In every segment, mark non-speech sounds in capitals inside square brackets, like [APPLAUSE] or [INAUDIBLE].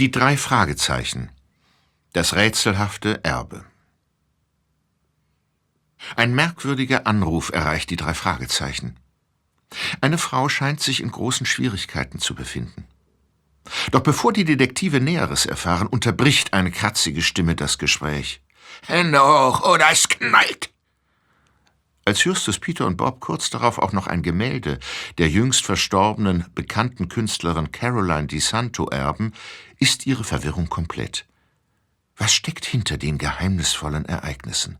Die drei Fragezeichen. Das rätselhafte Erbe. Ein merkwürdiger Anruf erreicht die drei Fragezeichen. Eine Frau scheint sich in großen Schwierigkeiten zu befinden. Doch bevor die Detektive Näheres erfahren, unterbricht eine kratzige Stimme das Gespräch. Hände hoch oder es knallt! Als Justus, Peter und Bob kurz darauf auch noch ein Gemälde der jüngst verstorbenen bekannten Künstlerin Caroline DiSanto erben, ist ihre Verwirrung komplett. Was steckt hinter den geheimnisvollen Ereignissen?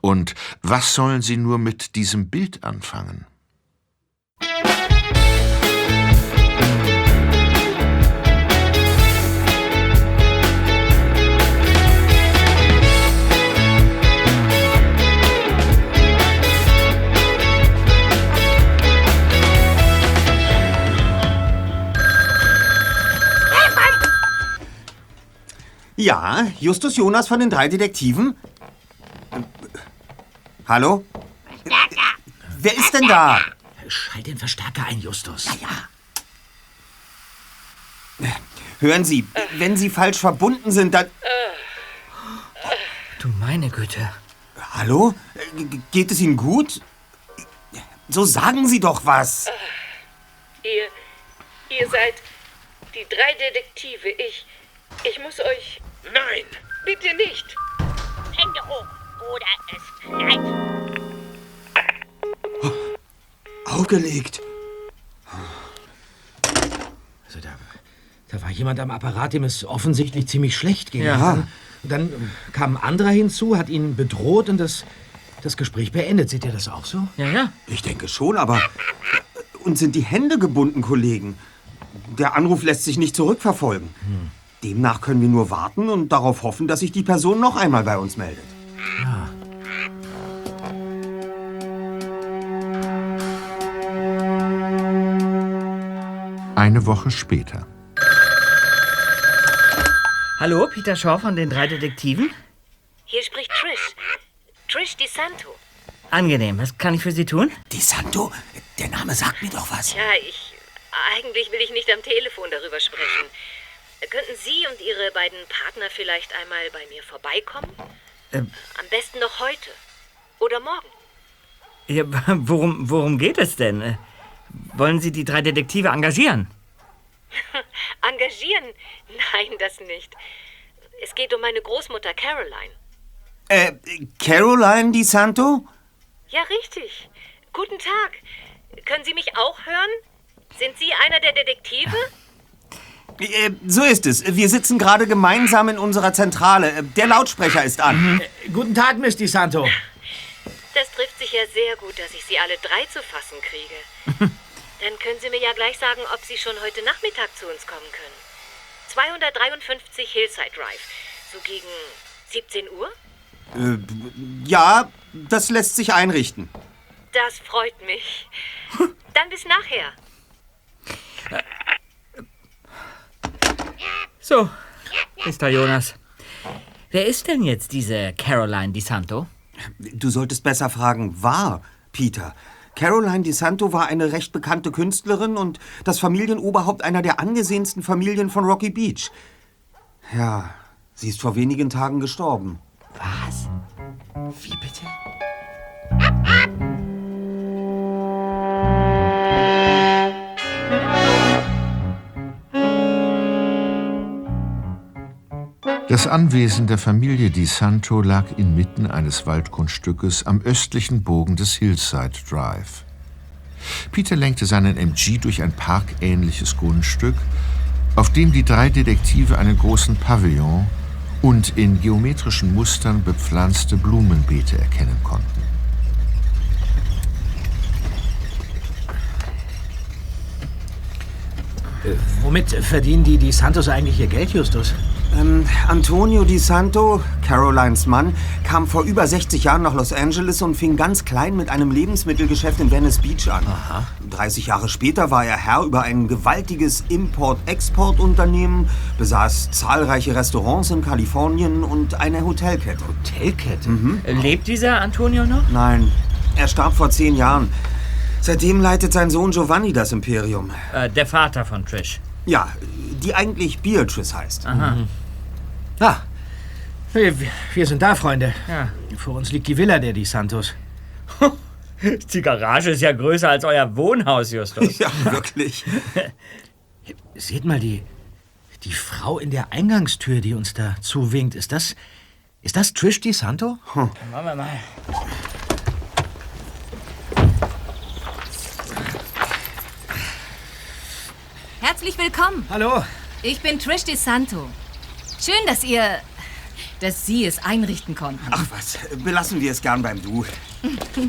Und was sollen sie nur mit diesem Bild anfangen? Ja, Justus Jonas von den drei Detektiven? Hallo? Wer ist denn da? Schalt den Verstärker ein, Justus. Ja, ja. Hören Sie, wenn Sie falsch verbunden sind, dann... Du meine Güte. Hallo? G- Geht es Ihnen gut? So sagen Sie doch was. Ihr, ihr seid die drei Detektive. Ich, ich muss euch... Nein! Bitte nicht! Hände hoch oder es knallt. Aufgelegt. Also da, da war jemand am Apparat, dem es offensichtlich ziemlich schlecht ging. Ja. Dann, dann kam ein anderer hinzu, hat ihn bedroht und das, das Gespräch beendet. Seht ihr das auch so? Ja, ja. Ich denke schon, aber... Uns sind die Hände gebunden, Kollegen. Der Anruf lässt sich nicht zurückverfolgen. Demnach können wir nur warten und darauf hoffen, dass sich die Person noch einmal bei uns meldet. Eine Woche später. Hallo, Peter Shaw von den drei Detektiven. Hier spricht Trish. Trish DiSanto. Angenehm, was kann ich für Sie tun? Die Santo, der Name sagt mir doch was. Ja, ich... Eigentlich will ich nicht am Telefon darüber sprechen. Könnten Sie und Ihre beiden Partner vielleicht einmal bei mir vorbeikommen? Ähm. Am besten noch heute. Oder morgen. Ja, [LAUGHS] worum, worum geht es denn? Äh, Wollen Sie die drei Detektive engagieren? [LAUGHS] Engagieren? Nein, das nicht. Es geht um meine Großmutter Caroline. Äh, Caroline Di Santo? Ja, richtig. Guten Tag. Können Sie mich auch hören? Sind Sie einer der Detektive? [LAUGHS] Äh, so ist es. Wir sitzen gerade gemeinsam in unserer Zentrale. Äh, Der Lautsprecher ist an. Guten Tag, Miss Di Santo. Das trifft sich ja sehr gut, dass ich Sie alle drei zu fassen kriege. [LAUGHS] Dann können Sie mir ja gleich sagen, ob Sie schon heute Nachmittag zu uns kommen können. 253 Hillside Drive. So gegen 17 Uhr? Äh, ja, das lässt sich einrichten. Das freut mich. [LAUGHS] Dann bis nachher. So, Mr. Jonas. Wer ist denn jetzt diese Caroline DiSanto? Du solltest besser fragen, war, Peter. Caroline Di Santo war eine recht bekannte Künstlerin und das Familienoberhaupt einer der angesehensten Familien von Rocky Beach. Ja, sie ist vor wenigen Tagen gestorben. Was? Wie bitte? Das Anwesen der Familie Di Santo lag inmitten eines Waldgrundstückes am östlichen Bogen des Hillside Drive. Peter lenkte seinen MG durch ein parkähnliches Grundstück, auf dem die drei Detektive einen großen Pavillon und in geometrischen Mustern bepflanzte Blumenbeete erkennen konnten. Äh, womit verdienen die Di Santos eigentlich ihr Geld, Justus? Ähm, Antonio Di Santo, Carolines Mann, kam vor über 60 Jahren nach Los Angeles und fing ganz klein mit einem Lebensmittelgeschäft in Venice Beach an. 30 Jahre später war er Herr über ein gewaltiges Import-Export-Unternehmen, besaß zahlreiche Restaurants in Kalifornien und eine Hotelkette. Hotelkette? Lebt dieser Antonio noch? Nein, er starb vor zehn Jahren. Seitdem leitet sein Sohn Giovanni das Imperium. Äh, der Vater von Trish. Ja, die eigentlich Beatrice heißt. Ah, wir, wir- sind da, Freunde. Ja. Vor uns liegt die Villa der Di Santos. [LAUGHS] Die Garage ist ja größer als euer Wohnhaus, Justus. [LAUGHS] Ja, wirklich. [LAUGHS] Seht mal, die, die Frau in der Eingangstür, die uns da zuwinkt, ist das, ist das Trish Di Santo? Machen wir mal. Herzlich willkommen. Hallo. Ich bin Trish DeSanto. Schön, dass ihr. dass Sie es einrichten konnten. Ach was, belassen wir es gern beim Du. [LAUGHS]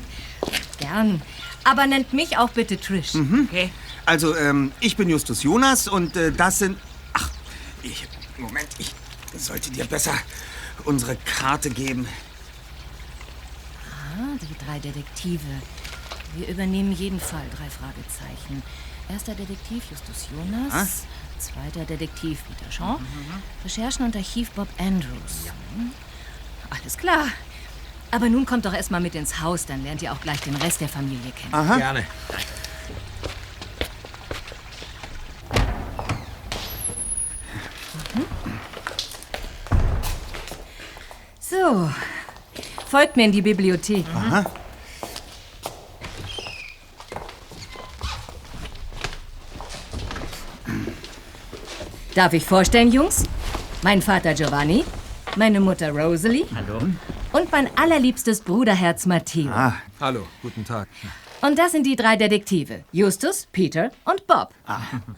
Gern. Aber nennt mich auch bitte Trish. Okay. Also, ähm, ich bin Justus Jonas und äh, das sind... Ach, ich... Moment, ich sollte dir besser unsere Karte geben. Ah, die drei Detektive. Wir übernehmen jeden Fall drei Fragezeichen. Erster Detektiv Justus Jonas. Zweiter Detektiv Peter Jean. Recherchen und Archiv Bob Andrews. Hm. Alles klar. Aber nun kommt doch erstmal mit ins Haus, dann lernt ihr auch gleich den Rest der Familie kennen. Gerne. So, folgt mir in die Bibliothek. Darf ich vorstellen, Jungs? Mein Vater Giovanni, meine Mutter Rosalie Hallo. und mein allerliebstes Bruderherz Matteo. Hallo, guten Tag. Und das sind die drei Detektive. Justus, Peter und Bob.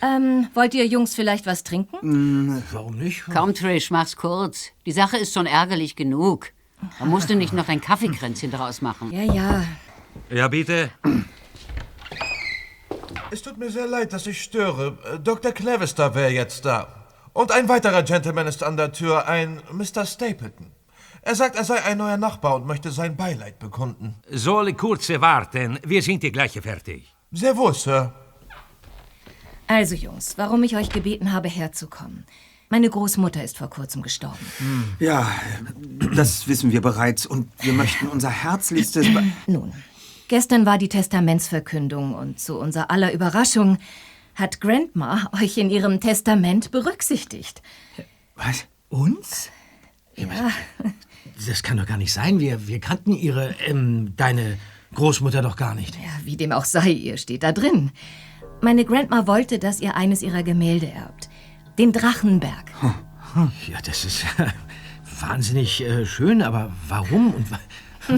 Ähm, wollt ihr Jungs vielleicht was trinken? Warum nicht? Komm, Trish, mach's kurz. Die Sache ist schon ärgerlich genug. Da musst du nicht noch ein Kaffeekränzchen draus machen. Ja, ja. Ja, bitte. Es tut mir sehr leid, dass ich störe. Dr. Clevister wäre jetzt da. Und ein weiterer Gentleman ist an der Tür, ein Mr. Stapleton. Er sagt, er sei ein neuer Nachbar und möchte sein Beileid bekunden. Soll kurze warten. Wir sind hier gleich fertig. Sehr wohl, Sir. Also, Jungs, warum ich euch gebeten habe, herzukommen. Meine Großmutter ist vor kurzem gestorben. Ja, das wissen wir bereits und wir möchten unser herzlichstes... Be Nun, gestern war die Testamentsverkündung und zu unser aller Überraschung hat Grandma euch in ihrem Testament berücksichtigt. Was? Uns? Ja, Das kann doch gar nicht sein. Wir, wir kannten ihre, ähm, deine Großmutter doch gar nicht. ja, wie dem auch sei, ihr steht da drin. Meine Grandma wollte, dass ihr eines ihrer Gemälde erbt. Den Drachenberg. Ja, das ist [LAUGHS] wahnsinnig äh, schön, aber warum? Und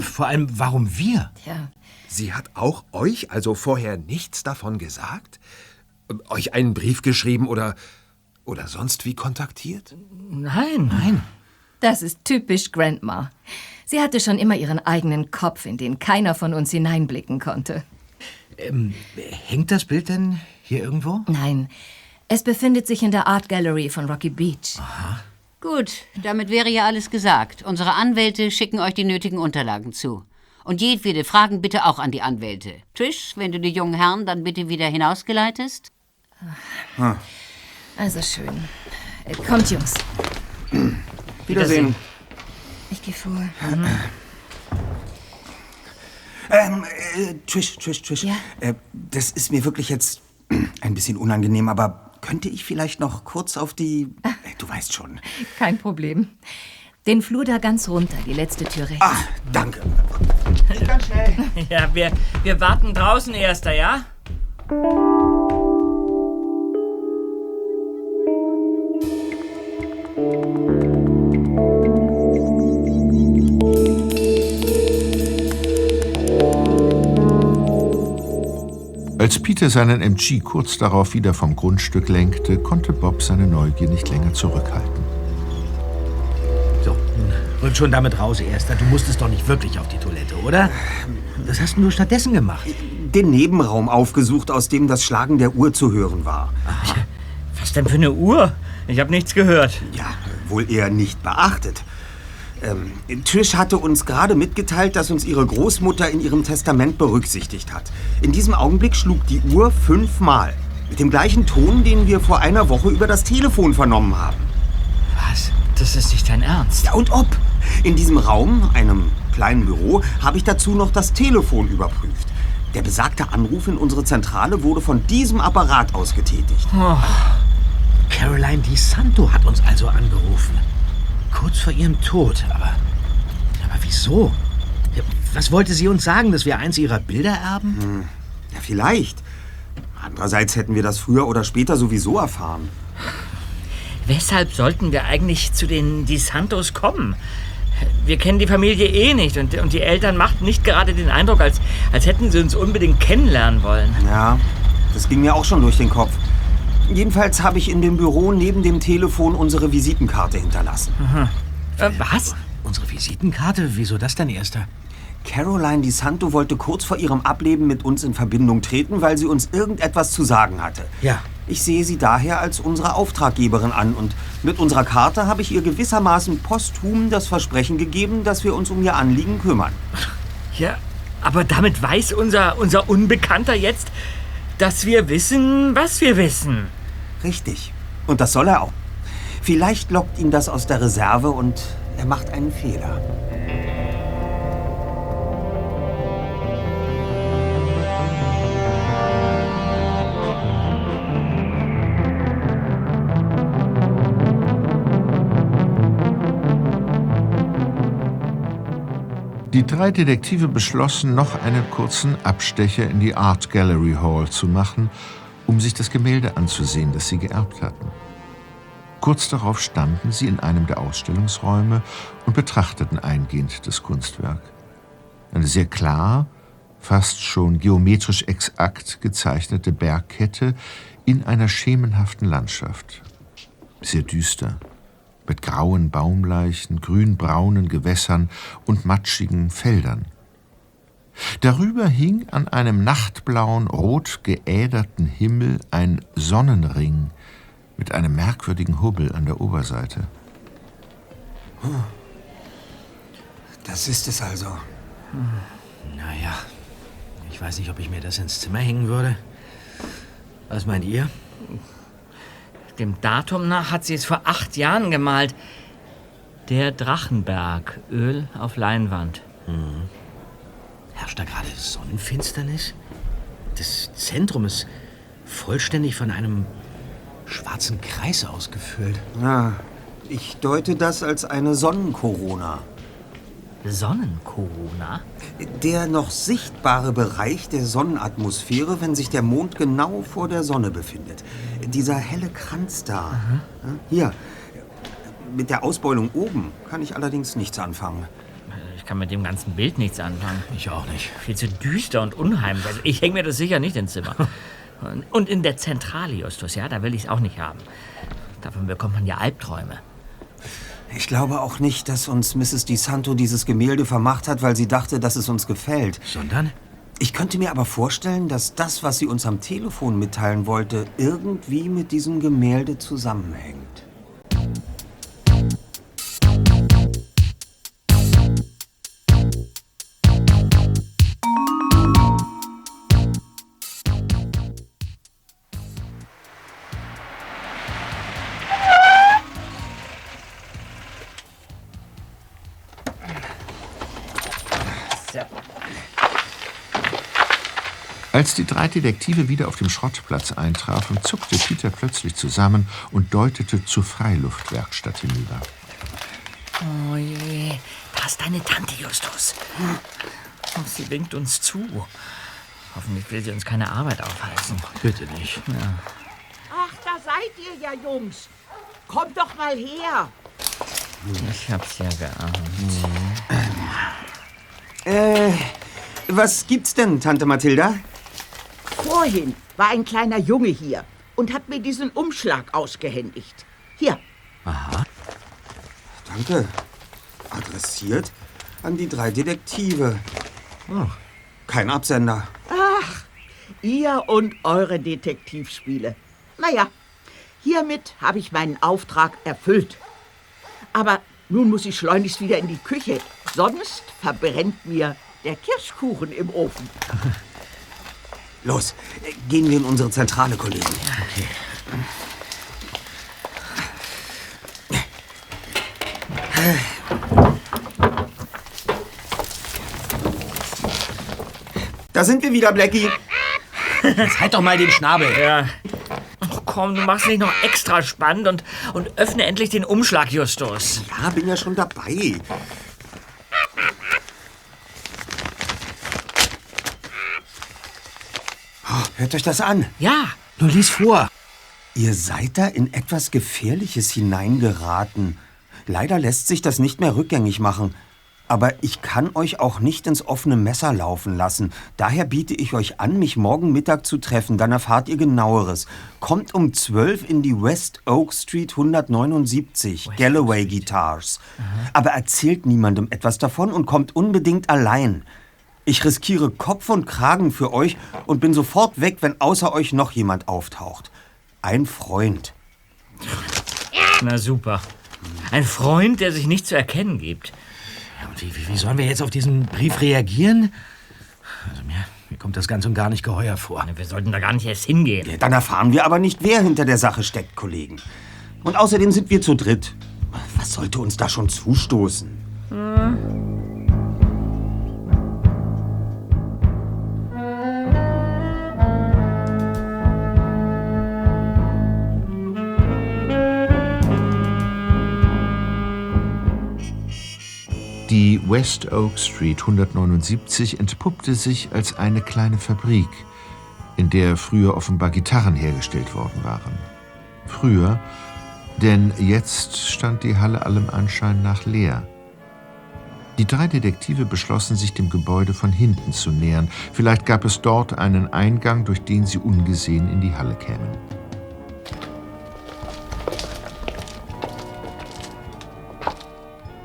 [LAUGHS] vor allem, warum wir? Ja, Sie hat auch euch also vorher nichts davon gesagt? Ähm, Euch einen Brief geschrieben oder, oder sonst wie kontaktiert? Nein, nein. das ist typisch Grandma. Sie hatte schon immer ihren eigenen Kopf, in den keiner von uns hineinblicken konnte. Hängt das Bild denn hier irgendwo? Nein, es befindet sich in der Art Gallery von Rocky Beach. Gut, damit wäre ja alles gesagt. Unsere Anwälte schicken euch die nötigen Unterlagen zu. Und jedwede Fragen bitte auch an die Anwälte. Trish, wenn du die jungen Herren dann bitte wieder hinausgeleitest. Also schön. Äh, Kommt, Jungs. Wiedersehen. Ich gehe vor. Ähm, äh, Trish, Trish, Trish. Ja? Äh, das ist mir wirklich jetzt ein bisschen unangenehm, aber könnte ich vielleicht noch kurz auf die... Äh, du weißt schon. Kein Problem. Den Flur da ganz runter, die letzte Tür rechts. Ah, danke. [LAUGHS] Ja, wir, wir warten draußen, Erster, ja? Als Peter seinen MG kurz darauf wieder vom Grundstück lenkte, konnte Bob seine Neugier nicht länger zurückhalten. Rück schon damit raus, Erster. Du musstest doch nicht wirklich auf die Toilette, oder? Das hast du stattdessen gemacht. Den Nebenraum aufgesucht, aus dem das Schlagen der Uhr zu hören war. Was denn für eine Uhr? Ich habe nichts gehört. Ja, wohl eher nicht beachtet. Ähm, Trish hatte uns gerade mitgeteilt, dass uns ihre Großmutter in ihrem Testament berücksichtigt hat. In diesem Augenblick schlug die Uhr fünfmal. Mit dem gleichen Ton, den wir vor einer Woche über das Telefon vernommen haben. Was? Das ist nicht dein Ernst. Ja, und ob? In diesem Raum, einem kleinen Büro, habe ich dazu noch das Telefon überprüft. Der besagte Anruf in unsere Zentrale wurde von diesem Apparat aus getätigt. Caroline Di Santo hat uns also angerufen. Kurz vor ihrem Tod. Aber, aber wieso? Was wollte sie uns sagen, dass wir eins ihrer Bilder erben? Hm. Ja, vielleicht. Andererseits hätten wir das früher oder später sowieso erfahren. Weshalb sollten wir eigentlich zu den Di Santos kommen? Wir kennen die Familie eh nicht und, und die Eltern machten nicht gerade den Eindruck, als, als hätten sie uns unbedingt kennenlernen wollen. Ja, das ging mir auch schon durch den Kopf. Jedenfalls habe ich in dem Büro neben dem Telefon unsere Visitenkarte hinterlassen. Aha. Äh, was? Unsere Visitenkarte? Wieso das denn, Erster? Caroline Di Santo wollte kurz vor ihrem Ableben mit uns in Verbindung treten, weil sie uns irgendetwas zu sagen hatte. Ja. Ich sehe sie daher als unsere Auftraggeberin an und mit unserer Karte habe ich ihr gewissermaßen posthum das Versprechen gegeben, dass wir uns um ihr Anliegen kümmern. Ja, aber damit weiß unser, unser Unbekannter jetzt, dass wir wissen, was wir wissen. Richtig. Und das soll er auch. Vielleicht lockt ihn das aus der Reserve und er macht einen Fehler. Die drei Detektive beschlossen, noch einen kurzen Abstecher in die Art Gallery Hall zu machen, um sich das Gemälde anzusehen, das sie geerbt hatten. Kurz darauf standen sie in einem der Ausstellungsräume und betrachteten eingehend das Kunstwerk. Eine sehr klar, fast schon geometrisch exakt gezeichnete Bergkette in einer schemenhaften Landschaft. Sehr düster, mit grauen Baumleichen, grünbraunen Gewässern und matschigen Feldern. Darüber hing an einem nachtblauen, rot geäderten Himmel ein Sonnenring mit einem merkwürdigen Hubbel an der Oberseite. Das ist es also. Naja, ich weiß nicht, ob ich mir das ins Zimmer hängen würde. Was meint ihr? Dem Datum nach hat sie es vor acht Jahren gemalt. Der Drachenberg, Öl auf Leinwand. Hm. Herrscht da gerade Sonnenfinsternis? Das Zentrum ist vollständig von einem schwarzen Kreis ausgefüllt. Ja, ich deute das als eine Sonnenkorona. Sonnenkorona? Der noch sichtbare Bereich der Sonnenatmosphäre, wenn sich der Mond genau vor der Sonne befindet. Dieser helle Kranz da. Ja, Hier. Mit der Ausbeulung oben kann ich allerdings nichts anfangen. Ich kann mit dem ganzen Bild nichts anfangen. Ich auch nicht. Viel zu düster und unheimlich. Also ich hänge mir das sicher nicht ins Zimmer. Und- [LAUGHS] Und in der Zentrale, Justus, ja, da will ich es auch nicht haben. Davon bekommt man ja Albträume. Ich glaube auch nicht, dass uns Mrs. Di Santo dieses Gemälde vermacht hat, weil sie dachte, dass es uns gefällt. Sondern? Ich könnte mir aber vorstellen, dass das, was sie uns am Telefon mitteilen wollte, irgendwie mit diesem Gemälde zusammenhängt. Als die drei Detektive wieder auf dem Schrottplatz eintrafen, zuckte Peter plötzlich zusammen und deutete zur Freiluftwerkstatt hinüber. Oh je, da ist deine Tante, Justus. Oh, sie winkt uns zu. Hoffentlich will sie uns keine Arbeit aufhalsen. Bitte nicht. Ja. Ach, da seid ihr ja, Jungs. Kommt doch mal her. Ich hab's ja geahnt. Äh, was gibt's denn, Tante Mathilda? Vorhin war ein kleiner Junge hier und hat mir diesen Umschlag ausgehändigt. Hier, Aha. Danke. Adressiert an die drei Detektive. Kein Absender. Ach, ihr und eure Detektivspiele. Naja, hiermit habe ich meinen Auftrag erfüllt. Aber nun muss ich schleunigst wieder in die Küche, sonst verbrennt mir der Kirschkuchen im Ofen. [LAUGHS] Los, gehen wir in unsere Zentrale, Kollegen. Okay. Da sind wir wieder, Blackie. Jetzt halt doch mal den Schnabel. Ja. komm, du machst nicht noch extra spannend und, und öffne endlich den Umschlag, Justus. Ja, bin ja schon dabei. Hört euch das an. Ja. Nun lies vor. Ihr seid da in etwas Gefährliches hineingeraten. Leider lässt sich das nicht mehr rückgängig machen. Aber ich kann euch auch nicht ins offene Messer laufen lassen. Daher biete ich euch an, mich morgen Mittag zu treffen. Dann erfahrt ihr genaueres. Kommt um 12 in die West Oak Street 179, Galloway Guitars. Aber erzählt niemandem etwas davon und kommt unbedingt allein. Ich riskiere Kopf und Kragen für euch und bin sofort weg, wenn außer euch noch jemand auftaucht. Ein Freund. Na super. Ein Freund, der sich nicht zu erkennen gibt. Ja, und wie, wie, wie sollen wir jetzt auf diesen Brief reagieren? Also mir, mir kommt das ganz und gar nicht geheuer vor. Wir sollten da gar nicht erst hingehen. Ja, dann erfahren wir aber nicht, wer hinter der Sache steckt, Kollegen. Und außerdem sind wir zu dritt. Was sollte uns da schon zustoßen? Die West Oak Street 179 entpuppte sich als eine kleine Fabrik, in der früher offenbar Gitarren hergestellt worden waren. Früher, denn jetzt stand die Halle allem Anschein nach leer. Die drei Detektive beschlossen, sich dem Gebäude von hinten zu nähern. Vielleicht gab es dort einen Eingang, durch den sie ungesehen in die Halle kämen.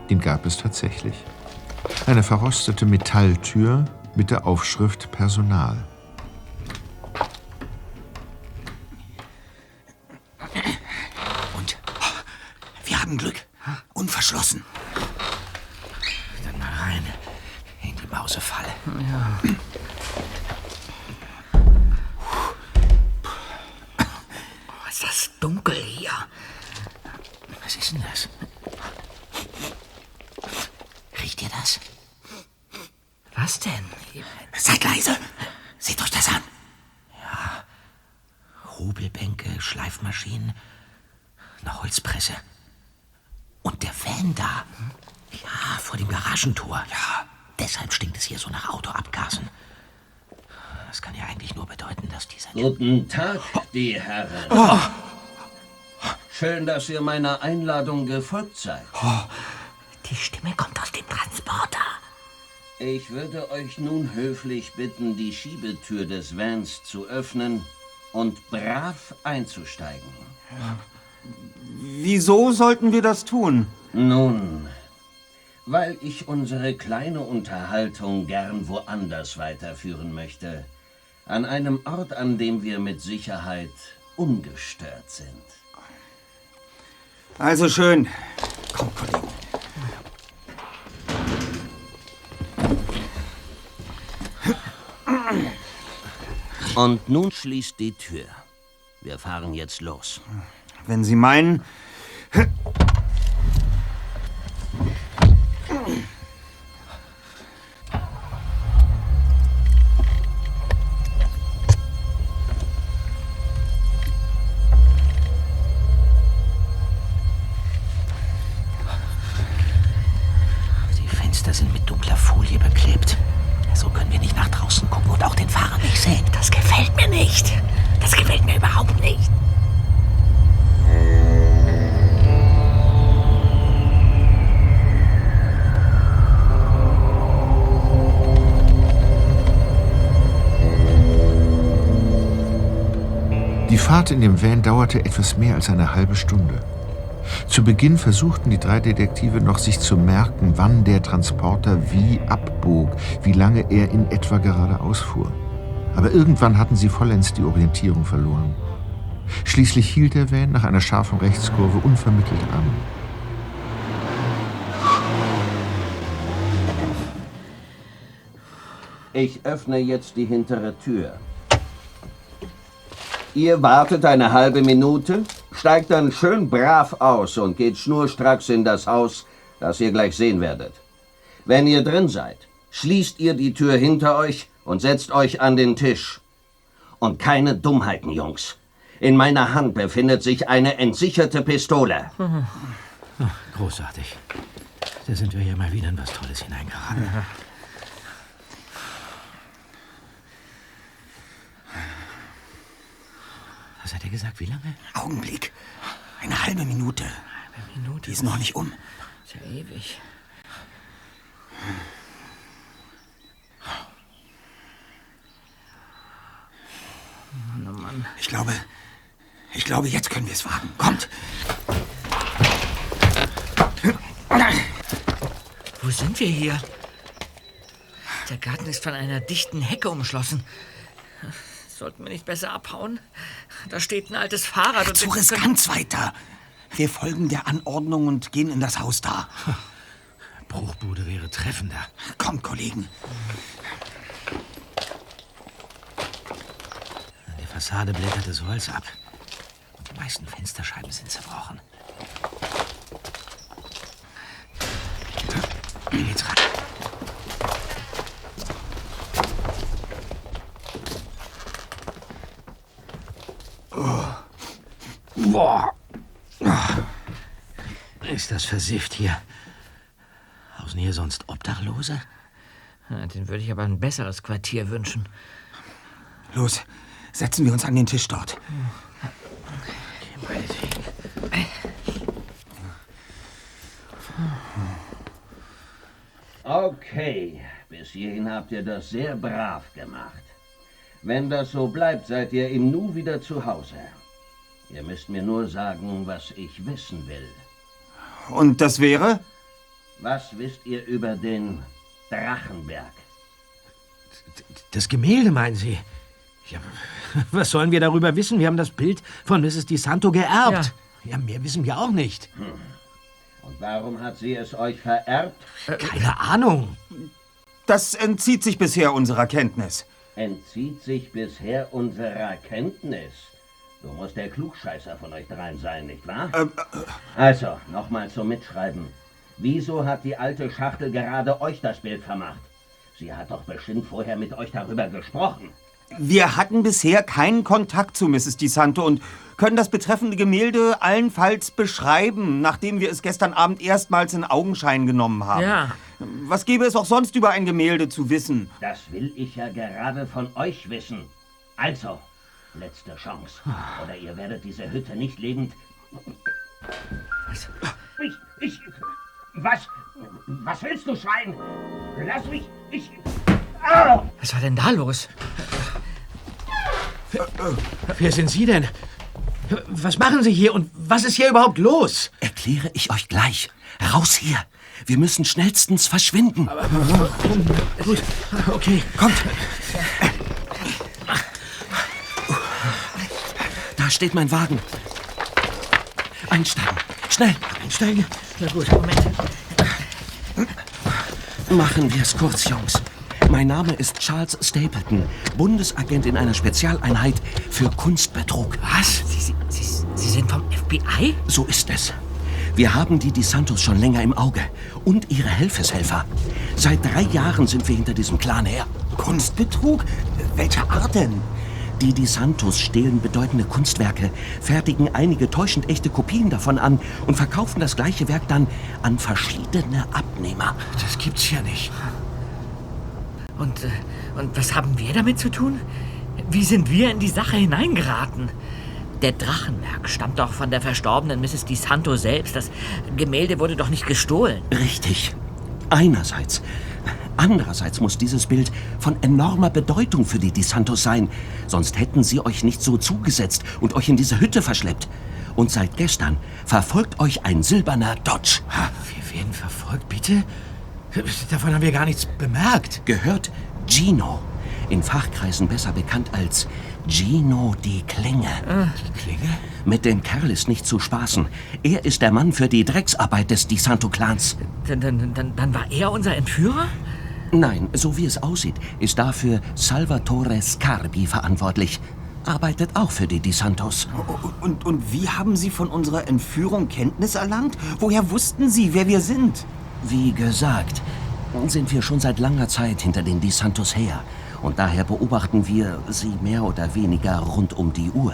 Den gab es tatsächlich. Eine verrostete Metalltür mit der Aufschrift Personal. Und wir haben Glück. Unverschlossen. Dann mal rein in die Mausefalle. Ja. Oh, ist das dunkel hier. Was ist denn das? Riecht ihr das? Was denn? Seid leise. Seht euch das an. Ja. Hobelbänke, Schleifmaschinen, eine Holzpresse. Und der Van da. Ja, vor dem Garagentor. Ja. Deshalb stinkt es hier so nach Autoabgasen. Das kann ja eigentlich nur bedeuten, dass dieser... Guten Tag, die Herren. Oh. Schön, dass ihr meiner Einladung gefolgt seid. Die Stimme kommt aus dem Transporter. Ich würde euch nun höflich bitten, die Schiebetür des Vans zu öffnen und brav einzusteigen. Wieso sollten wir das tun? Nun, weil ich unsere kleine Unterhaltung gern woanders weiterführen möchte. An einem Ort, an dem wir mit Sicherheit ungestört sind. Also schön. Komm, Kollegen. Und nun schließt die Tür. Wir fahren jetzt los. Wenn Sie meinen. In dem Van dauerte etwas mehr als eine halbe Stunde. Zu Beginn versuchten die drei Detektive noch sich zu merken, wann der Transporter wie abbog, wie lange er in etwa geradeaus fuhr. Aber irgendwann hatten sie vollends die Orientierung verloren. Schließlich hielt der Van nach einer scharfen Rechtskurve unvermittelt an. Ich öffne jetzt die hintere Tür. Ihr wartet eine halbe Minute, steigt dann schön brav aus und geht schnurstracks in das Haus, das ihr gleich sehen werdet. Wenn ihr drin seid, schließt ihr die Tür hinter euch und setzt euch an den Tisch. Und keine Dummheiten, Jungs. In meiner Hand befindet sich eine entsicherte Pistole. Oh, großartig. Da sind wir ja mal wieder in was Tolles hineingeraten. Ja. Was hat er gesagt? Wie lange? Augenblick. Eine halbe Minute. Eine halbe Minute? Die ist noch nicht um. Ist ja ewig. Mann, oh Mann. Ich glaube, ich glaube, jetzt können wir es wagen. Kommt. Wo sind wir hier? Der Garten ist von einer dichten Hecke umschlossen. Sollten wir nicht besser abhauen? Da steht ein altes Fahrrad. Der Zug ist ganz weiter. Wir folgen der Anordnung und gehen in das Haus da. Bruchbude wäre treffender. Kommt, Kollegen. An der Fassade blättert das Holz ab. Die meisten Fensterscheiben sind zerbrochen. Hier geht's ran. Boah. Ist das versifft hier? Hausen hier sonst Obdachlose? Ja, den würde ich aber ein besseres Quartier wünschen. Los, setzen wir uns an den Tisch dort. Okay, bis hierhin habt ihr das sehr brav gemacht. Wenn das so bleibt, seid ihr im Nu wieder zu Hause. Ihr müsst mir nur sagen, was ich wissen will. Und das wäre? Was wisst ihr über den Drachenberg? Das Gemälde, meinen Sie? Ja, was sollen wir darüber wissen? Wir haben das Bild von Mrs. Di Santo geerbt. Ja, ja mehr wissen wir auch nicht. Hm. Und warum hat sie es euch vererbt? Keine Ahnung. Das entzieht sich bisher unserer Kenntnis. Entzieht sich bisher unserer Kenntnis? Du musst der Klugscheißer von euch dreien sein, nicht wahr? Ähm, äh, also, nochmal zum Mitschreiben. Wieso hat die alte Schachtel gerade euch das Bild vermacht? Sie hat doch bestimmt vorher mit euch darüber gesprochen. Wir hatten bisher keinen Kontakt zu Mrs. Di Santo und können das betreffende Gemälde allenfalls beschreiben, nachdem wir es gestern Abend erstmals in Augenschein genommen haben. Ja. Was gäbe es auch sonst über ein Gemälde zu wissen? Das will ich ja gerade von euch wissen. Also, letzte Chance. Oder ihr werdet diese Hütte nicht lebend. Ich, ich. Was? Was willst du, Schwein? Lass mich. Ich. Au! Was war denn da los? Wer sind Sie denn? Was machen Sie hier und was ist hier überhaupt los? Erkläre ich euch gleich. Raus hier. Wir müssen schnellstens verschwinden. Aber, gut, okay. Kommt. Da steht mein Wagen. Einsteigen. Schnell. Einsteigen. Na gut, Moment. Machen wir es kurz, Jungs. Mein Name ist Charles Stapleton, Bundesagent in einer Spezialeinheit für Kunstbetrug. Was? Sie, Sie, Sie sind vom FBI? So ist es. Wir haben die Di Santos schon länger im Auge und ihre Helfeshelfer. Seit drei Jahren sind wir hinter diesem Clan her. Kunstbetrug? Welcher Art denn? Die Di Santos stehlen bedeutende Kunstwerke, fertigen einige täuschend echte Kopien davon an und verkaufen das gleiche Werk dann an verschiedene Abnehmer. Das gibt's ja nicht. Und, äh, und was haben wir damit zu tun? Wie sind wir in die Sache hineingeraten? Der Drachenberg stammt doch von der verstorbenen Mrs. Di Santo selbst. Das Gemälde wurde doch nicht gestohlen. Richtig. Einerseits. Andererseits muss dieses Bild von enormer Bedeutung für die Di Santos sein. Sonst hätten sie euch nicht so zugesetzt und euch in diese Hütte verschleppt. Und seit gestern verfolgt euch ein silberner Dodge. Wir werden verfolgt, bitte? Davon haben wir gar nichts bemerkt. Gehört Gino. In Fachkreisen besser bekannt als Gino die Klinge. Die Klinge? Mit dem Kerl ist nicht zu spaßen. Er ist der Mann für die Drecksarbeit des Di Santo-Clans. Dann, dann, dann, dann war er unser Entführer? Nein, so wie es aussieht, ist dafür Salvatore Scarbi verantwortlich. Arbeitet auch für die Di Santos. Und, und wie haben Sie von unserer Entführung Kenntnis erlangt? Woher wussten Sie, wer wir sind? Wie gesagt, sind wir schon seit langer Zeit hinter den Di Santos her. Und daher beobachten wir sie mehr oder weniger rund um die Uhr.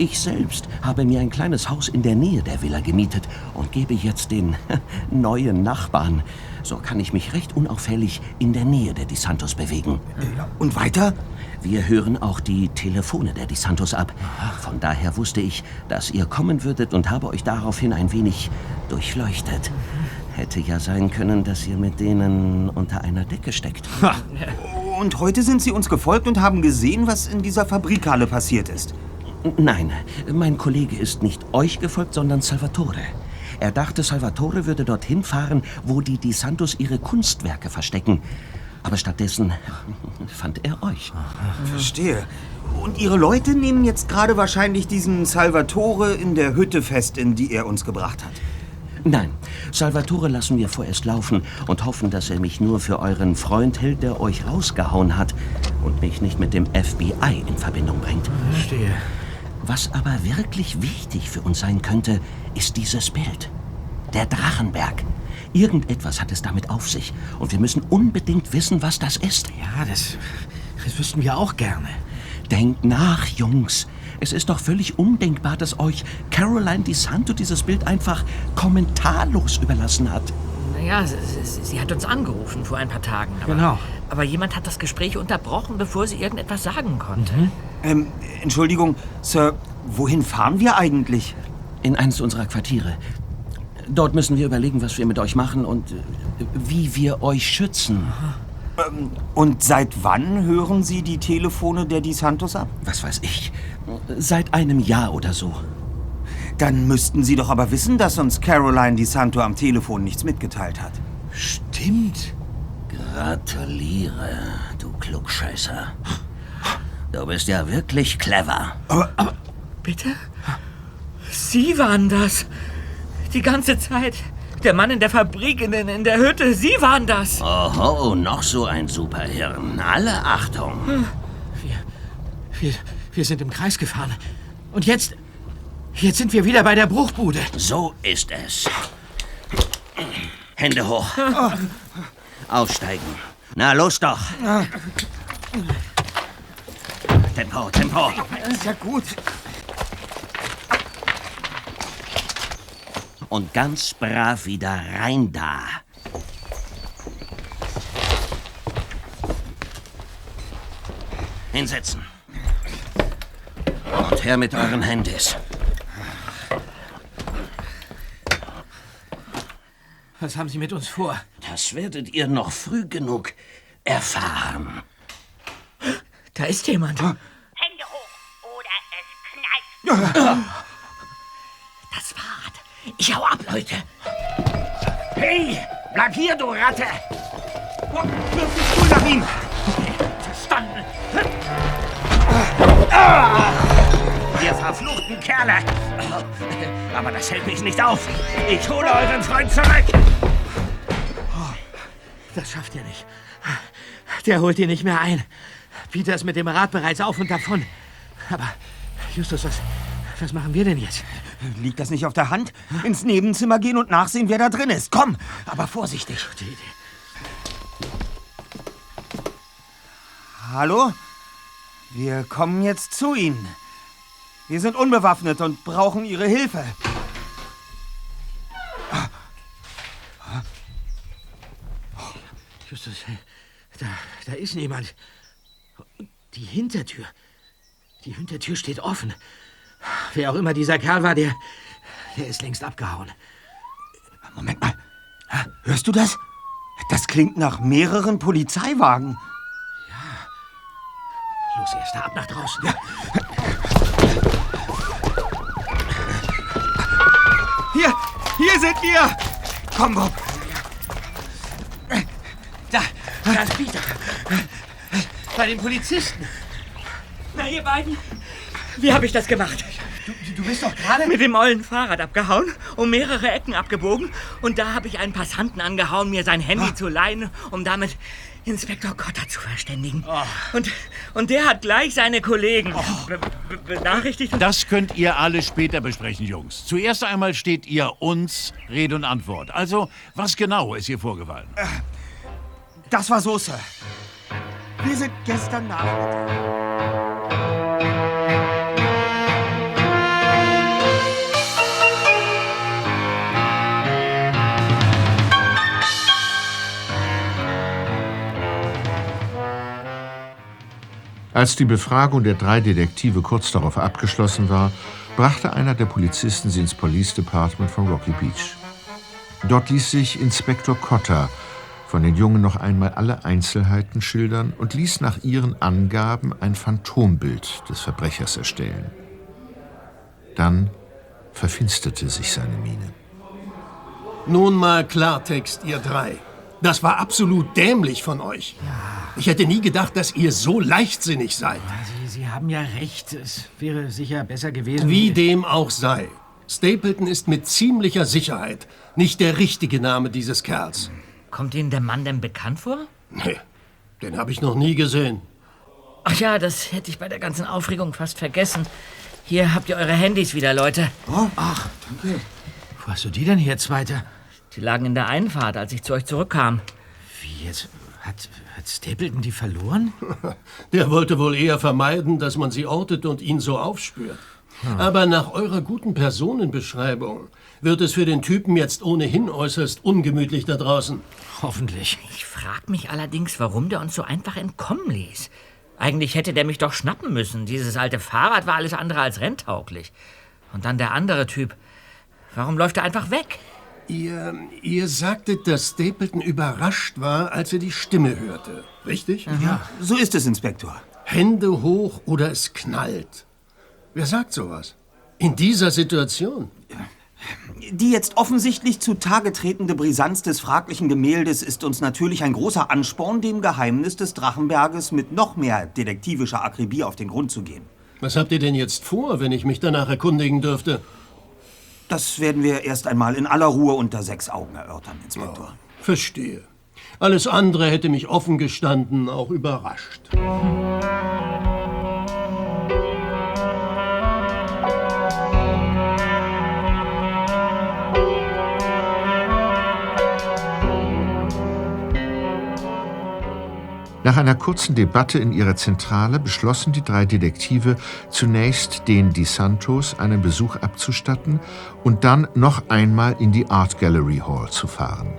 Ich selbst habe mir ein kleines Haus in der Nähe der Villa gemietet und gebe jetzt den [LAUGHS] neuen Nachbarn. So kann ich mich recht unauffällig in der Nähe der Di Santos bewegen. Und weiter? Wir hören auch die Telefone der Di Santos ab. Von daher wusste ich, dass ihr kommen würdet und habe euch daraufhin ein wenig durchleuchtet. Hätte ja sein können, dass ihr mit denen unter einer Decke steckt. [LAUGHS] Und heute sind Sie uns gefolgt und haben gesehen, was in dieser Fabrikhalle passiert ist. Nein, mein Kollege ist nicht euch gefolgt, sondern Salvatore. Er dachte, Salvatore würde dorthin fahren, wo die Di Santos ihre Kunstwerke verstecken. Aber stattdessen [LAUGHS] fand er euch. Verstehe. Und Ihre Leute nehmen jetzt gerade wahrscheinlich diesen Salvatore in der Hütte fest, in die er uns gebracht hat. Nein, Salvatore lassen wir vorerst laufen und hoffen, dass er mich nur für euren Freund hält, der euch rausgehauen hat und mich nicht mit dem FBI in Verbindung bringt. Verstehe. Was aber wirklich wichtig für uns sein könnte, ist dieses Bild. Der Drachenberg. Irgendetwas hat es damit auf sich. Und wir müssen unbedingt wissen, was das ist. Ja, das, das wüssten wir auch gerne. Denkt nach, Jungs. Es ist doch völlig undenkbar, dass euch Caroline DiSanto dieses Bild einfach kommentarlos überlassen hat. Naja, sie, sie, sie hat uns angerufen vor ein paar Tagen. Aber, Genau. Aber jemand hat das Gespräch unterbrochen, bevor sie irgendetwas sagen konnte. Ähm, Entschuldigung, Sir, wohin fahren wir eigentlich? In eines unserer Quartiere. Dort müssen wir überlegen, was wir mit euch machen und äh, wie wir euch schützen. Ähm, und seit wann hören Sie die Telefone der Di Santos ab? Was weiß ich. Seit einem Jahr oder so. Dann müssten Sie doch aber wissen, dass uns Caroline Di Santo am Telefon nichts mitgeteilt hat. Stimmt. Gratuliere, du Klugscheißer. Du bist ja wirklich clever. Bitte? Sie waren das. Die ganze Zeit. Der Mann in der Fabrik, in, in der Hütte, Sie waren das. Oho, noch so ein Superhirn. Alle Achtung. Wir, wir sind im Kreis gefahren. Und jetzt. Jetzt sind wir wieder bei der Bruchbude. So ist es. Hände hoch. Aussteigen. Na, los doch. Tempo, Tempo. Ist ja gut. Und ganz brav wieder rein da. Hinsetzen. Und her mit euren Handys. Was haben Sie mit uns vor? Das werdet ihr noch früh genug erfahren. Da ist jemand. Hände hoch oder es knallt. Das Fahrrad. Ich hau ab, Leute. Hey, bleib hier, du Ratte! Wirf den Stuhl nach ihm! Verstanden! Ihr verfluchten Kerle! Aber das hält mich nicht auf. Ich hole euren Freund zurück. Das schafft ihr nicht. Der holt ihn nicht mehr ein. Peter ist mit dem Rad bereits auf und davon. Aber, Justus, was, was machen wir denn jetzt? Liegt das nicht auf der Hand? Ins Nebenzimmer gehen und nachsehen, wer da drin ist. Komm, aber vorsichtig. Die Idee. Hallo? Wir kommen jetzt zu Ihnen. Wir sind unbewaffnet und brauchen Ihre Hilfe. Justus, da, da ist niemand. Die Hintertür. Die Hintertür steht offen. Wer auch immer dieser Kerl war, der, der ist längst abgehauen. Moment mal. Hörst du das? Das klingt nach mehreren Polizeiwagen. Los, erster ab nach draußen. Hier, hier sind wir. Komm, Bob. Da, da ist Peter. Bei den Polizisten. Na, ihr beiden. Wie habe ich das gemacht? Du, du bist doch gerade... Mit dem ollen Fahrrad abgehauen, um mehrere Ecken abgebogen. Und da habe ich einen Passanten angehauen, mir sein Handy zu leihen, um damit Inspektor Cotter zu verständigen. Und, und der hat gleich seine Kollegen be be benachrichtigt. Das könnt ihr alle später besprechen, Jungs. Zuerst einmal steht ihr uns Rede und Antwort. Also, was genau ist hier vorgefallen? Das war so, Sir. Wir sind gestern Nachmittag. Als die Befragung der drei Detektive kurz darauf abgeschlossen war, brachte einer der Polizisten sie ins Police Department von Rocky Beach. Dort ließ sich Inspektor Cotter von den Jungen noch einmal alle Einzelheiten schildern und ließ nach ihren Angaben ein Phantombild des Verbrechers erstellen. Dann verfinsterte sich seine Miene. Nun mal Klartext, ihr drei. Das war absolut dämlich von euch. Ich hätte nie gedacht, dass ihr so leichtsinnig seid. Sie, Sie haben ja recht. Es wäre sicher besser gewesen. Wie dem auch sei. Stapleton ist mit ziemlicher Sicherheit nicht der richtige Name dieses Kerls. Kommt Ihnen der Mann denn bekannt vor? Nee, den habe ich noch nie gesehen. Ach ja, das hätte ich bei der ganzen Aufregung fast vergessen. Hier habt ihr eure Handys wieder, Leute. Oh, ach, danke. Wo hast du die denn hier, Zweite? Die lagen in der Einfahrt, als ich zu euch zurückkam. Wie jetzt? Hat, hat Stapleton die verloren? [LAUGHS] Der wollte wohl eher vermeiden, dass man sie ortet und ihn so aufspürt. Aber nach eurer guten Personenbeschreibung wird es für den Typen jetzt ohnehin äußerst ungemütlich da draußen. Hoffentlich. Ich frag mich allerdings, warum der uns so einfach entkommen ließ. Eigentlich hätte der mich doch schnappen müssen. Dieses alte Fahrrad war alles andere als renntauglich. Und dann der andere Typ. Warum läuft er einfach weg? Ihr, ihr sagtet, dass Stapleton überrascht war, als er die Stimme hörte. Richtig? Ja, so ist es, Inspektor. Hände hoch oder es knallt. Wer sagt sowas? In dieser Situation? Die jetzt offensichtlich zutage tretende Brisanz des fraglichen Gemäldes ist uns natürlich ein großer Ansporn, dem Geheimnis des Drachenberges mit noch mehr detektivischer Akribie auf den Grund zu gehen. Was habt ihr denn jetzt vor, wenn ich mich danach erkundigen dürfte? Das werden wir erst einmal in aller Ruhe unter sechs Augen erörtern, Inspektor. Verstehe. Alles andere hätte mich offen gestanden auch überrascht. Nach einer kurzen Debatte in ihrer Zentrale beschlossen die drei Detektive, zunächst den Di Santos einen Besuch abzustatten und dann noch einmal in die Art Gallery Hall zu fahren.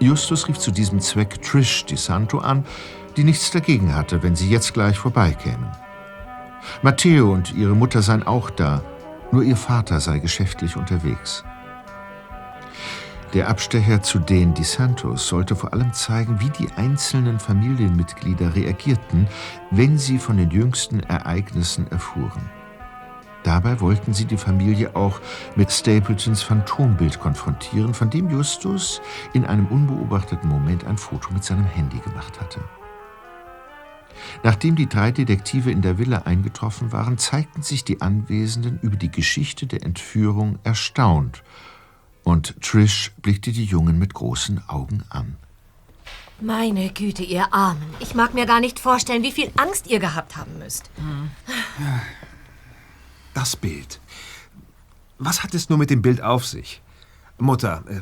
Justus rief zu diesem Zweck Trish Di Santo an, die nichts dagegen hatte, wenn sie jetzt gleich vorbeikämen. Matteo und ihre Mutter seien auch da, nur ihr Vater sei geschäftlich unterwegs. Der Abstecher zu den Di Santos sollte vor allem zeigen, wie die einzelnen Familienmitglieder reagierten, wenn sie von den jüngsten Ereignissen erfuhren. Dabei wollten sie die Familie auch mit Stapletons Phantombild konfrontieren, von dem Justus in einem unbeobachteten Moment ein Foto mit seinem Handy gemacht hatte. Nachdem die drei Detektive in der Villa eingetroffen waren, zeigten sich die Anwesenden über die Geschichte der Entführung erstaunt und Trish blickte die Jungen mit großen Augen an. Meine Güte, ihr Armen. Ich mag mir gar nicht vorstellen, wie viel Angst ihr gehabt haben müsst. Das Bild. Was hat es nur mit dem Bild auf sich? Mutter, äh,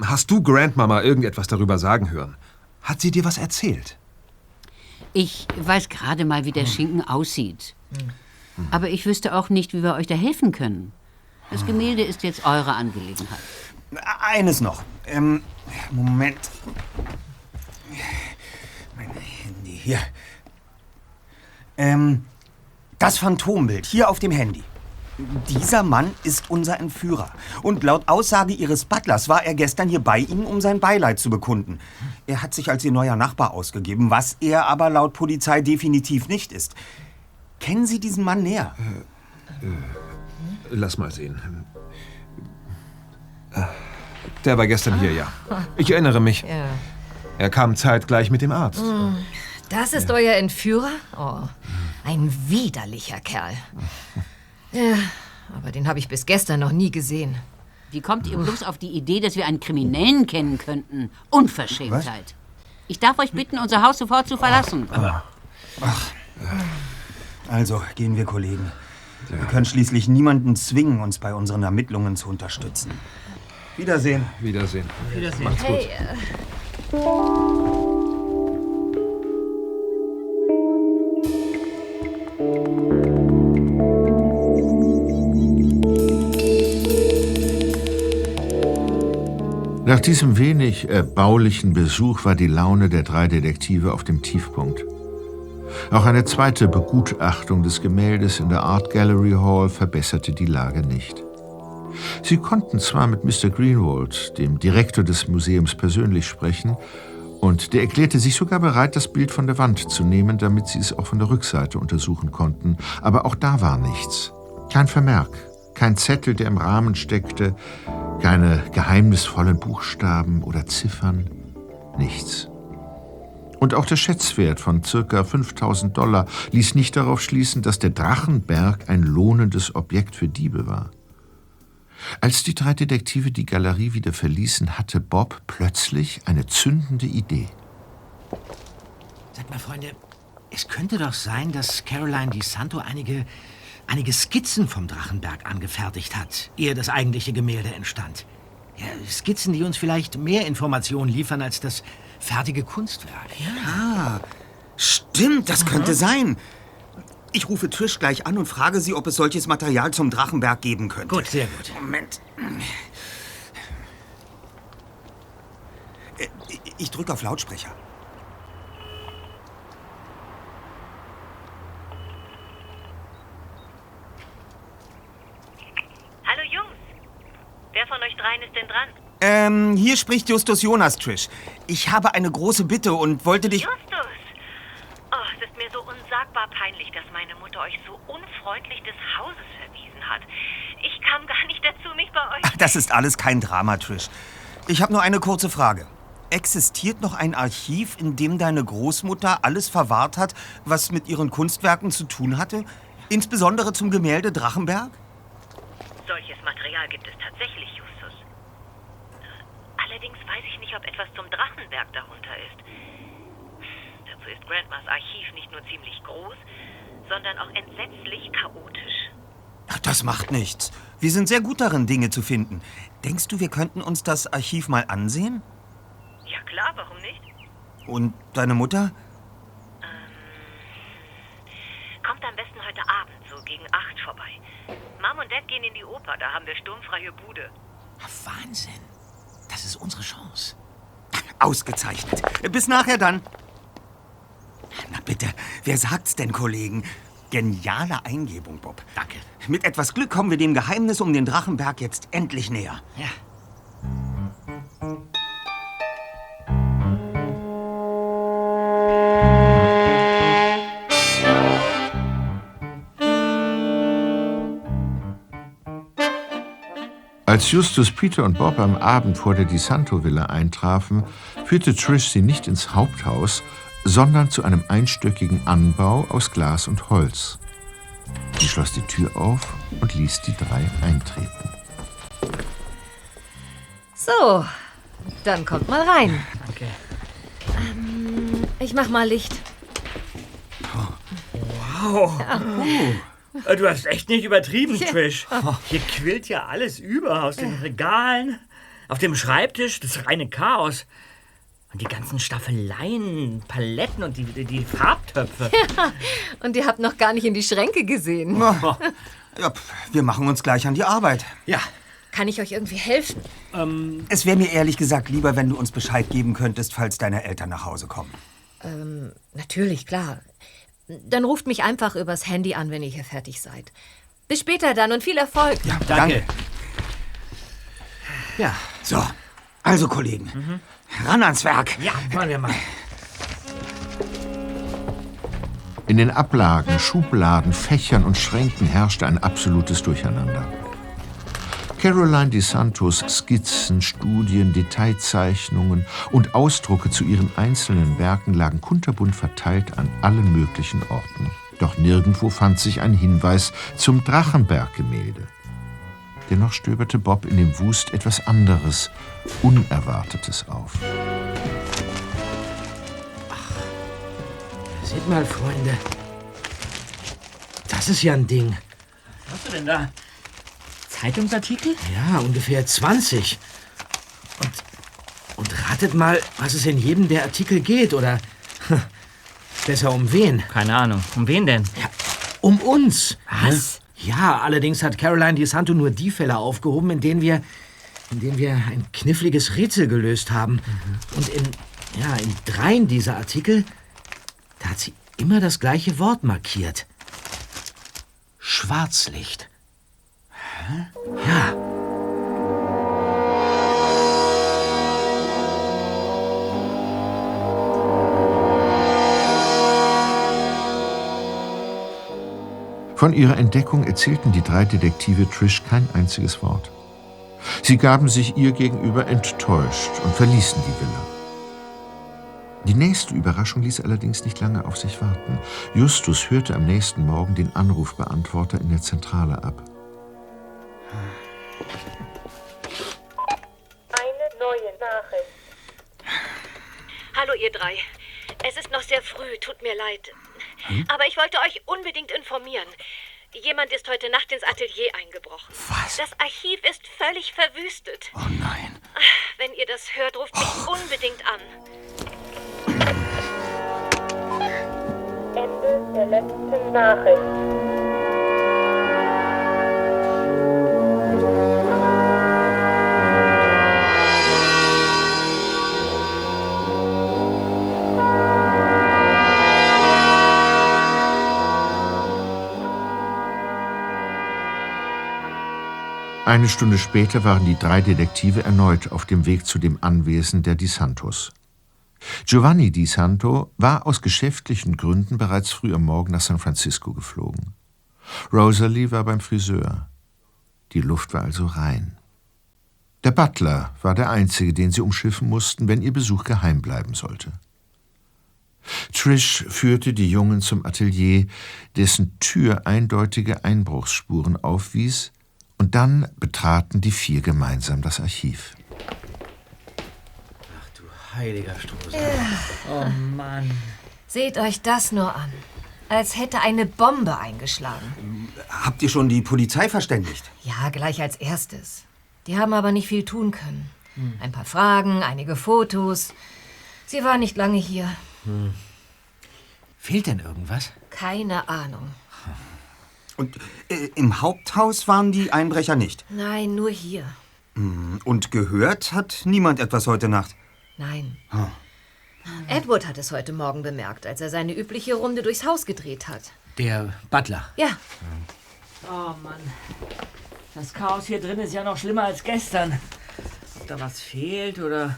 hast du Grandmama irgendetwas darüber sagen hören? Hat sie dir was erzählt? Ich weiß gerade mal, wie der Schinken aussieht. Aber ich wüsste auch nicht, wie wir euch da helfen können. Das Gemälde ist jetzt eure Angelegenheit. Eines noch. Ähm, Moment. Mein Handy hier. Ähm, das Phantombild hier auf dem Handy. Dieser Mann ist unser Entführer. Und laut Aussage Ihres Butlers war er gestern hier bei Ihnen, um sein Beileid zu bekunden. Er hat sich als Ihr neuer Nachbar ausgegeben, was er aber laut Polizei definitiv nicht ist. Kennen Sie diesen Mann näher? Äh, lass mal sehen. Der war gestern hier, ja. Ich erinnere mich. Ja. Er kam zeitgleich mit dem Arzt. Hm, Das ist euer Entführer? Oh, ein widerlicher Kerl. [LAUGHS] Ja, aber den habe ich bis gestern noch nie gesehen. Wie kommt ihr bloß auf die Idee, dass wir einen Kriminellen kennen könnten? Unverschämtheit. Ich darf euch bitten, unser Haus sofort zu verlassen. Also, gehen wir, Kollegen. Wir können schließlich niemanden zwingen, uns bei unseren Ermittlungen zu unterstützen. Wiedersehen. Wiedersehen. Wiedersehen. Macht's gut. Hey, äh, Nach diesem wenig erbaulichen Besuch war die Laune der drei Detektive auf dem Tiefpunkt. Auch eine zweite Begutachtung des Gemäldes in der Art Gallery Hall verbesserte die Lage nicht. Sie konnten zwar mit Mr. Greenwald, dem Direktor des Museums, persönlich sprechen, und der erklärte sich sogar bereit, das Bild von der Wand zu nehmen, damit sie es auch von der Rückseite untersuchen konnten. Aber auch da war nichts. Kein Vermerk, kein Zettel, der im Rahmen steckte, keine geheimnisvollen Buchstaben oder Ziffern, nichts. Und auch der Schätzwert von circa 5000 Dollar ließ nicht darauf schließen, dass der Drachenberg ein lohnendes Objekt für Diebe war. Als die drei Detektive die Galerie wieder verließen, hatte Bob plötzlich eine zündende Idee. Sag mal, Freunde, es könnte doch sein, dass Caroline Di Santo einige, einige Skizzen vom Drachenberg angefertigt hat, ehe das eigentliche Gemälde entstand. Ja, Skizzen, die uns vielleicht mehr Informationen liefern als das fertige Kunstwerk. Ah, stimmt, das könnte sein. Ich rufe Trish gleich an und frage sie, ob es solches Material zum Drachenberg geben könnte. Gut, sehr gut. Moment. Äh, Ich drücke auf Lautsprecher. Hallo Jungs. Wer von euch dreien ist denn dran? Ähm, hier spricht Justus Jonas, Trish. Ich habe eine große Bitte und wollte dich... Justus! Oh, es ist mir so unsagbar peinlich, dass meine Mutter euch so unfreundlich des Hauses verwiesen hat. Ich kam gar nicht dazu, mich bei euch... Ach, das ist alles kein Drama, Trish. Ich habe nur eine kurze Frage. Existiert noch ein Archiv, in dem deine Großmutter alles verwahrt hat, was mit ihren Kunstwerken zu tun hatte? Insbesondere zum Gemälde Drachenberg? Solches Material gibt es tatsächlich, Justus. Allerdings weiß ich nicht, ob etwas zum Drachenberg darunter ist. Dazu ist Grandmas Archiv nicht nur ziemlich groß, sondern auch entsetzlich chaotisch. Ach, Das macht nichts. Wir sind sehr gut darin, Dinge zu finden. Denkst du, wir könnten uns das Archiv mal ansehen? Ja klar, warum nicht? Und deine Mutter? Kommt am besten heute Abend, so gegen acht vorbei. Mom und Dad gehen in die Oper, da haben wir sturmfreie Bude. Wahnsinn. Das ist unsere Chance. Ausgezeichnet. Bis nachher dann. Na bitte, wer sagt's denn, Kollegen? Geniale Eingebung, Bob. Danke. Mit etwas Glück kommen wir dem Geheimnis um den Drachenberg jetzt endlich näher. Ja. Als Justus, Peter und Bob am Abend vor der Di Santo Villa eintrafen, führte Trish sie nicht ins Haupthaus, sondern zu einem einstöckigen Anbau aus Glas und Holz. Sie schloss die Tür auf und ließ die drei eintreten. So, dann kommt mal rein. Danke. Ähm, ich mach mal Licht. Wow. Ja. Äh, Du hast echt nicht übertrieben, [LAUGHS] Ja. Trish. Hier quillt ja alles über aus den Regalen, auf dem Schreibtisch, das reine Chaos. Und die ganzen Staffeleien, Paletten und die, die Farbtöpfe. Ja, und ihr habt noch gar nicht in die Schränke gesehen. Ja, wir machen uns gleich an die Arbeit. Ja. Kann ich euch irgendwie helfen? Es wäre mir ehrlich gesagt lieber, wenn du uns Bescheid geben könntest, falls deine Eltern nach Hause kommen. Ähm, natürlich, klar. Dann ruft mich einfach übers Handy an, wenn ihr hier fertig seid. Bis später dann und viel Erfolg. Ja, Danke. Ja, so. Also, Kollegen, ran ans Werk. Ja, wollen wir mal. In den Ablagen, Schubladen, Fächern und Schränken herrschte ein absolutes Durcheinander. Caroline Di Santos Skizzen, Studien, Detailzeichnungen und Ausdrucke zu ihren einzelnen Werken lagen kunterbunt verteilt an allen möglichen Orten. Doch nirgendwo fand sich ein Hinweis zum Drachenberg-Gemälde. Dennoch stöberte Bob in dem Wust etwas anderes, Unerwartetes auf. Seht mal, Freunde. Das ist ja ein Ding. Was hast du denn da? Zeitungsartikel? Ja, ungefähr 20. Und, und ratet mal, was es in jedem der Artikel geht, oder [LAUGHS] besser um wen? Keine Ahnung. Um wen denn? Ja, um uns. Was? Ja, allerdings hat Caroline Di Santo nur die Fälle aufgehoben, in denen wir, in denen wir ein kniffliges Rätsel gelöst haben. Und in, ja, in dreien dieser Artikel, da hat sie immer das gleiche Wort markiert. Schwarzlicht. Ja. Von ihrer Entdeckung erzählten die drei Detektive Trish kein einziges Wort. Sie gaben sich ihr gegenüber enttäuscht und verließen die Villa. Die nächste Überraschung ließ allerdings nicht lange auf sich warten. Justus hörte am nächsten Morgen den Anrufbeantworter in der Zentrale ab. Hallo, ihr drei. Es ist noch sehr früh, tut mir leid. Aber ich wollte euch unbedingt informieren. Jemand ist heute Nacht ins Atelier eingebrochen. Was? Das Archiv ist völlig verwüstet. Oh nein. Wenn ihr das hört, ruft mich unbedingt an. Ende der letzten Nachricht. Eine Stunde später waren die drei Detektive erneut auf dem Weg zu dem Anwesen der Di Santos. Giovanni Di Santo war aus geschäftlichen Gründen bereits früh am Morgen nach San Francisco geflogen. Rosalie war beim Friseur. Die Luft war also rein. Der Butler war der einzige, den sie umschiffen mussten, wenn ihr Besuch geheim bleiben sollte. Trish führte die Jungen zum Atelier, dessen Tür eindeutige Einbruchsspuren aufwies, und dann betraten die vier gemeinsam das Archiv. Heiliger Strohsack. Ja. Oh Mann. Seht euch das nur an. Als hätte eine Bombe eingeschlagen. Habt ihr schon die Polizei verständigt? Ja, gleich als erstes. Die haben aber nicht viel tun können. Hm. Ein paar Fragen, einige Fotos. Sie war nicht lange hier. Hm. Fehlt denn irgendwas? Keine Ahnung. Und äh, im Haupthaus waren die Einbrecher nicht. Nein, nur hier. Hm, Und gehört hat niemand etwas heute Nacht. Nein. Hm. Edward hat es heute Morgen bemerkt, als er seine übliche Runde durchs Haus gedreht hat. Der Butler. Ja, Oh Mann. Das Chaos hier drin ist ja noch schlimmer als gestern. Ob da was fehlt oder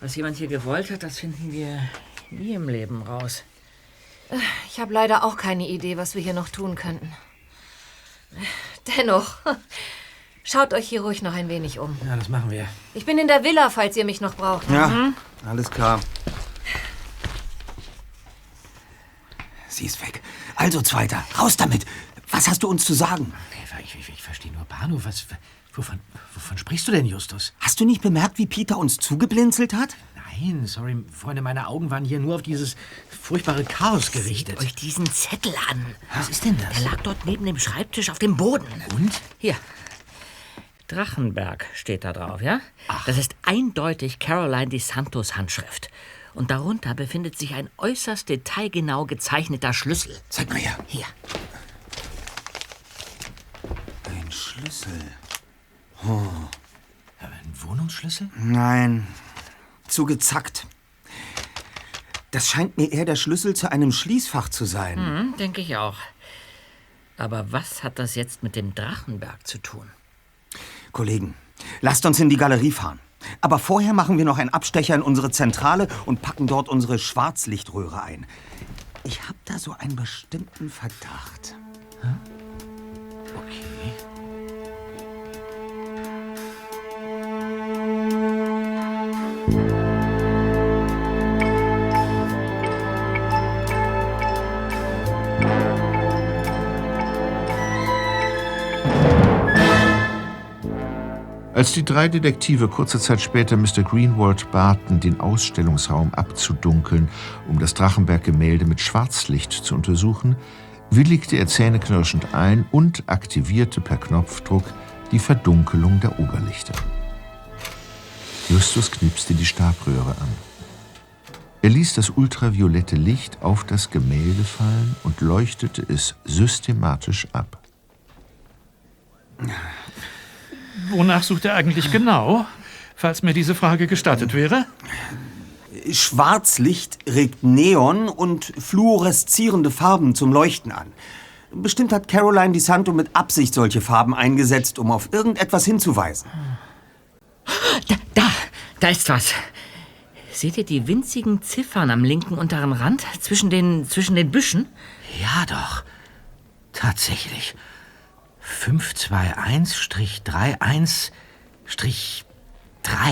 was jemand hier gewollt hat, das finden wir nie im Leben raus. ich habe leider auch keine Idee, was wir hier noch tun könnten. Dennoch, [LAUGHS] schaut euch hier ruhig noch ein wenig um. Ja, das machen wir. Ich bin in der Villa, falls ihr mich noch braucht. Ja, Mhm. alles klar. Sie ist weg. Also, Zweiter, raus damit. Was hast du uns zu sagen? Ich, ich, ich verstehe nur Bahnhof. Was, wovon, wovon sprichst du denn, Justus? Hast du nicht bemerkt, wie Peter uns zugeblinzelt hat? Nein, sorry, Freunde, meine Augen waren hier nur auf dieses furchtbare Chaos gerichtet. Seht euch diesen Zettel an. Was ist denn das? Der lag dort neben dem Schreibtisch auf dem Boden. Und? Hier. Drachenberg steht da drauf, ja? Das ist eindeutig Caroline Di Santos Handschrift. Und darunter befindet sich ein äußerst detailgenau gezeichneter Schlüssel. Zeig mal her. Hier. Ein Schlüssel. Oh. Ein Wohnungsschlüssel? Nein, zu gezackt. Das scheint mir eher der Schlüssel zu einem Schließfach zu sein. Mhm, denke ich auch. Aber was hat das jetzt mit dem Drachenberg zu tun? Kollegen, lasst uns in die Galerie fahren. Aber vorher machen wir noch einen Abstecher in unsere Zentrale und packen dort unsere Schwarzlichtröhre ein. Ich habe da so einen bestimmten Verdacht. Okay. Als die drei Detektive kurze Zeit später Mr. Greenwald baten, den Ausstellungsraum abzudunkeln, um das Drachenberg-Gemälde mit Schwarzlicht zu untersuchen, willigte er zähneknirschend ein und aktivierte per Knopfdruck die Verdunkelung der Oberlichter. Justus knipste die Stabröhre an. Er ließ das ultraviolette Licht auf das Gemälde fallen und leuchtete es systematisch ab. Wonach sucht er eigentlich genau? Falls mir diese Frage gestattet wäre. Schwarzlicht regt Neon und fluoreszierende Farben zum Leuchten an. Bestimmt hat Caroline DeSanto mit Absicht solche Farben eingesetzt, um auf irgendetwas hinzuweisen. Da ist was. Seht ihr die winzigen Ziffern am linken unteren Rand zwischen den, zwischen den Büschen? Ja, doch. Tatsächlich. 521-31-3.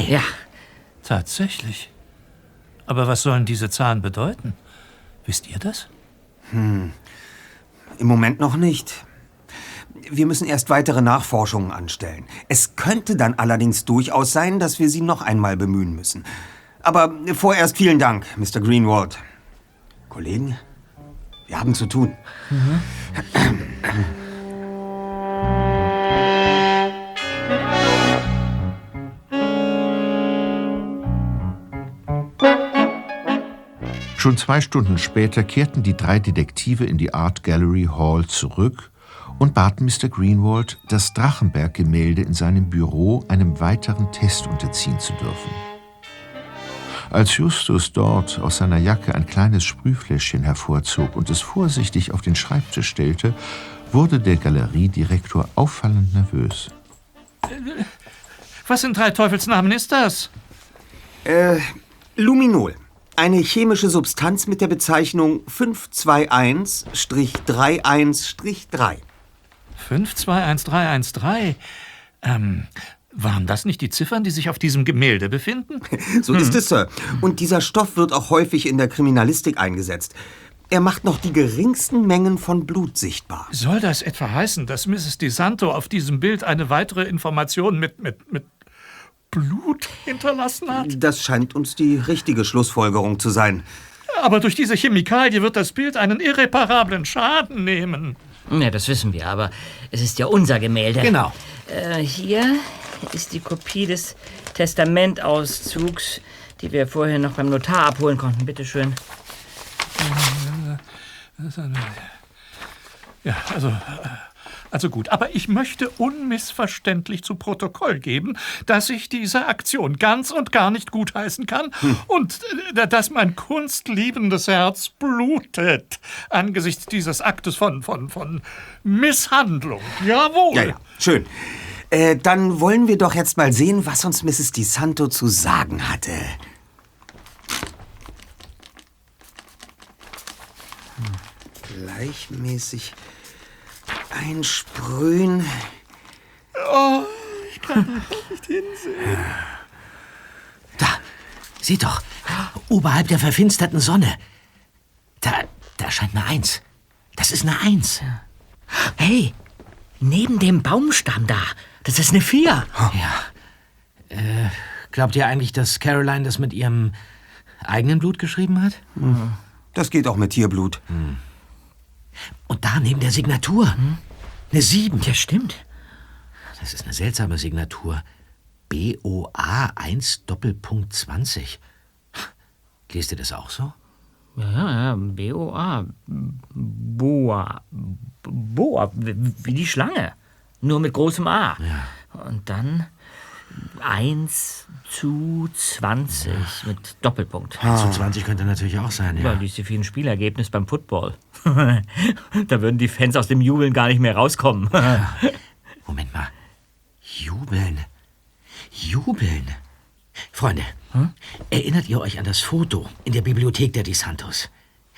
Ja. Tatsächlich. Aber was sollen diese Zahlen bedeuten? Wisst ihr das? Hm. Im Moment noch nicht. Wir müssen erst weitere Nachforschungen anstellen. Es könnte dann allerdings durchaus sein, dass wir sie noch einmal bemühen müssen. Aber vorerst vielen Dank, Mr. Greenwald. Kollegen, wir haben zu tun. [CLEARS THROAT] Schon zwei Stunden später kehrten die drei Detektive in die Art Gallery Hall zurück und baten Mr. Greenwald, das Drachenberg-Gemälde in seinem Büro einem weiteren Test unterziehen zu dürfen. Als Justus dort aus seiner Jacke ein kleines Sprühfläschchen hervorzog und es vorsichtig auf den Schreibtisch stellte, wurde der Galeriedirektor auffallend nervös. Was in drei Teufelsnamen ist das? Äh, Luminol. Eine chemische Substanz mit der Bezeichnung 521-31-3. 521313. Ähm, waren das nicht die Ziffern, die sich auf diesem Gemälde befinden? [LAUGHS] So ist es, Sir. Und dieser Stoff wird auch häufig in der Kriminalistik eingesetzt. Er macht noch die geringsten Mengen von Blut sichtbar. Soll das etwa heißen, dass Mrs. DeSanto auf diesem Bild eine weitere Information mit, mit, mit Blut hinterlassen hat? Das scheint uns die richtige Schlussfolgerung zu sein. Aber durch diese Chemikalie wird das Bild einen irreparablen Schaden nehmen. Ja, das wissen wir, aber es ist ja unser Gemälde. Genau. Äh, hier ist die Kopie des Testamentauszugs, die wir vorher noch beim Notar abholen konnten. Bitte schön. Ja, also, äh, also gut. Aber ich möchte unmissverständlich zu Protokoll geben, dass ich diese Aktion ganz und gar nicht gutheißen kann und äh, dass mein kunstliebendes Herz blutet angesichts dieses Aktes von, von, von Misshandlung. Jawohl. Ja, ja, schön. Äh, dann wollen wir doch jetzt mal sehen, was uns Mrs. DeSanto zu sagen hatte. Hm, Gleichmäßig einsprühen. Oh, ich kann nicht hinsehen. Da, seht doch, oberhalb der verfinsterten Sonne. Da, da scheint eine Eins. Das ist eine Eins. Hey, neben dem Baumstamm da, das ist eine Vier. Ja. Äh, glaubt ihr eigentlich, dass Caroline das mit ihrem eigenen Blut geschrieben hat? Hm. Das geht auch mit Tierblut. Und da neben der Signatur. Eine Sieben. Ja, stimmt. Das ist eine seltsame Signatur. BOA 1 Doppelpunkt 20. Lest ihr das auch so? Ja, ja, ja, B-O-A. Boa. Boa, wie die Schlange. Nur mit großem A. Und dann 1 zu 20 mit Doppelpunkt. 1 zu 20 könnte natürlich auch sein, ja. Ja, vielen Spielergebnis beim Football. [LAUGHS] da würden die Fans aus dem Jubeln gar nicht mehr rauskommen. [LAUGHS] Moment mal. Jubeln. Jubeln. Freunde, erinnert ihr euch an das Foto in der Bibliothek der DeSantos?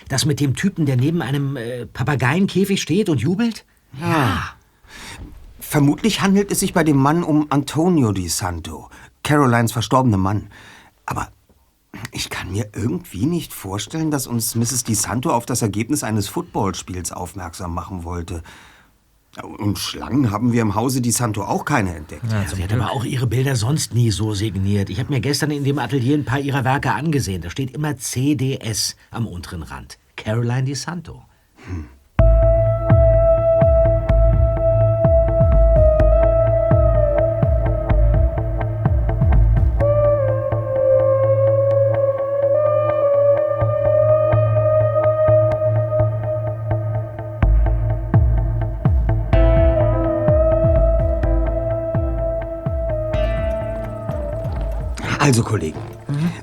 Das mit dem Typen, der neben einem äh, Papageienkäfig steht und jubelt? Ja. Vermutlich handelt es sich bei dem Mann um Antonio DeSanto, Carolines verstorbener Mann. Aber ich kann mir irgendwie nicht vorstellen, dass uns Mrs. DeSanto auf das Ergebnis eines Footballspiels aufmerksam machen wollte. Und Schlangen haben wir im Hause DeSanto auch keine entdeckt. Ja, sie hat aber auch ihre Bilder sonst nie so signiert. Ich habe mir gestern in dem Atelier ein paar ihrer Werke angesehen. Da steht immer CDS am unteren Rand. Caroline DeSanto. Also, Kollegen,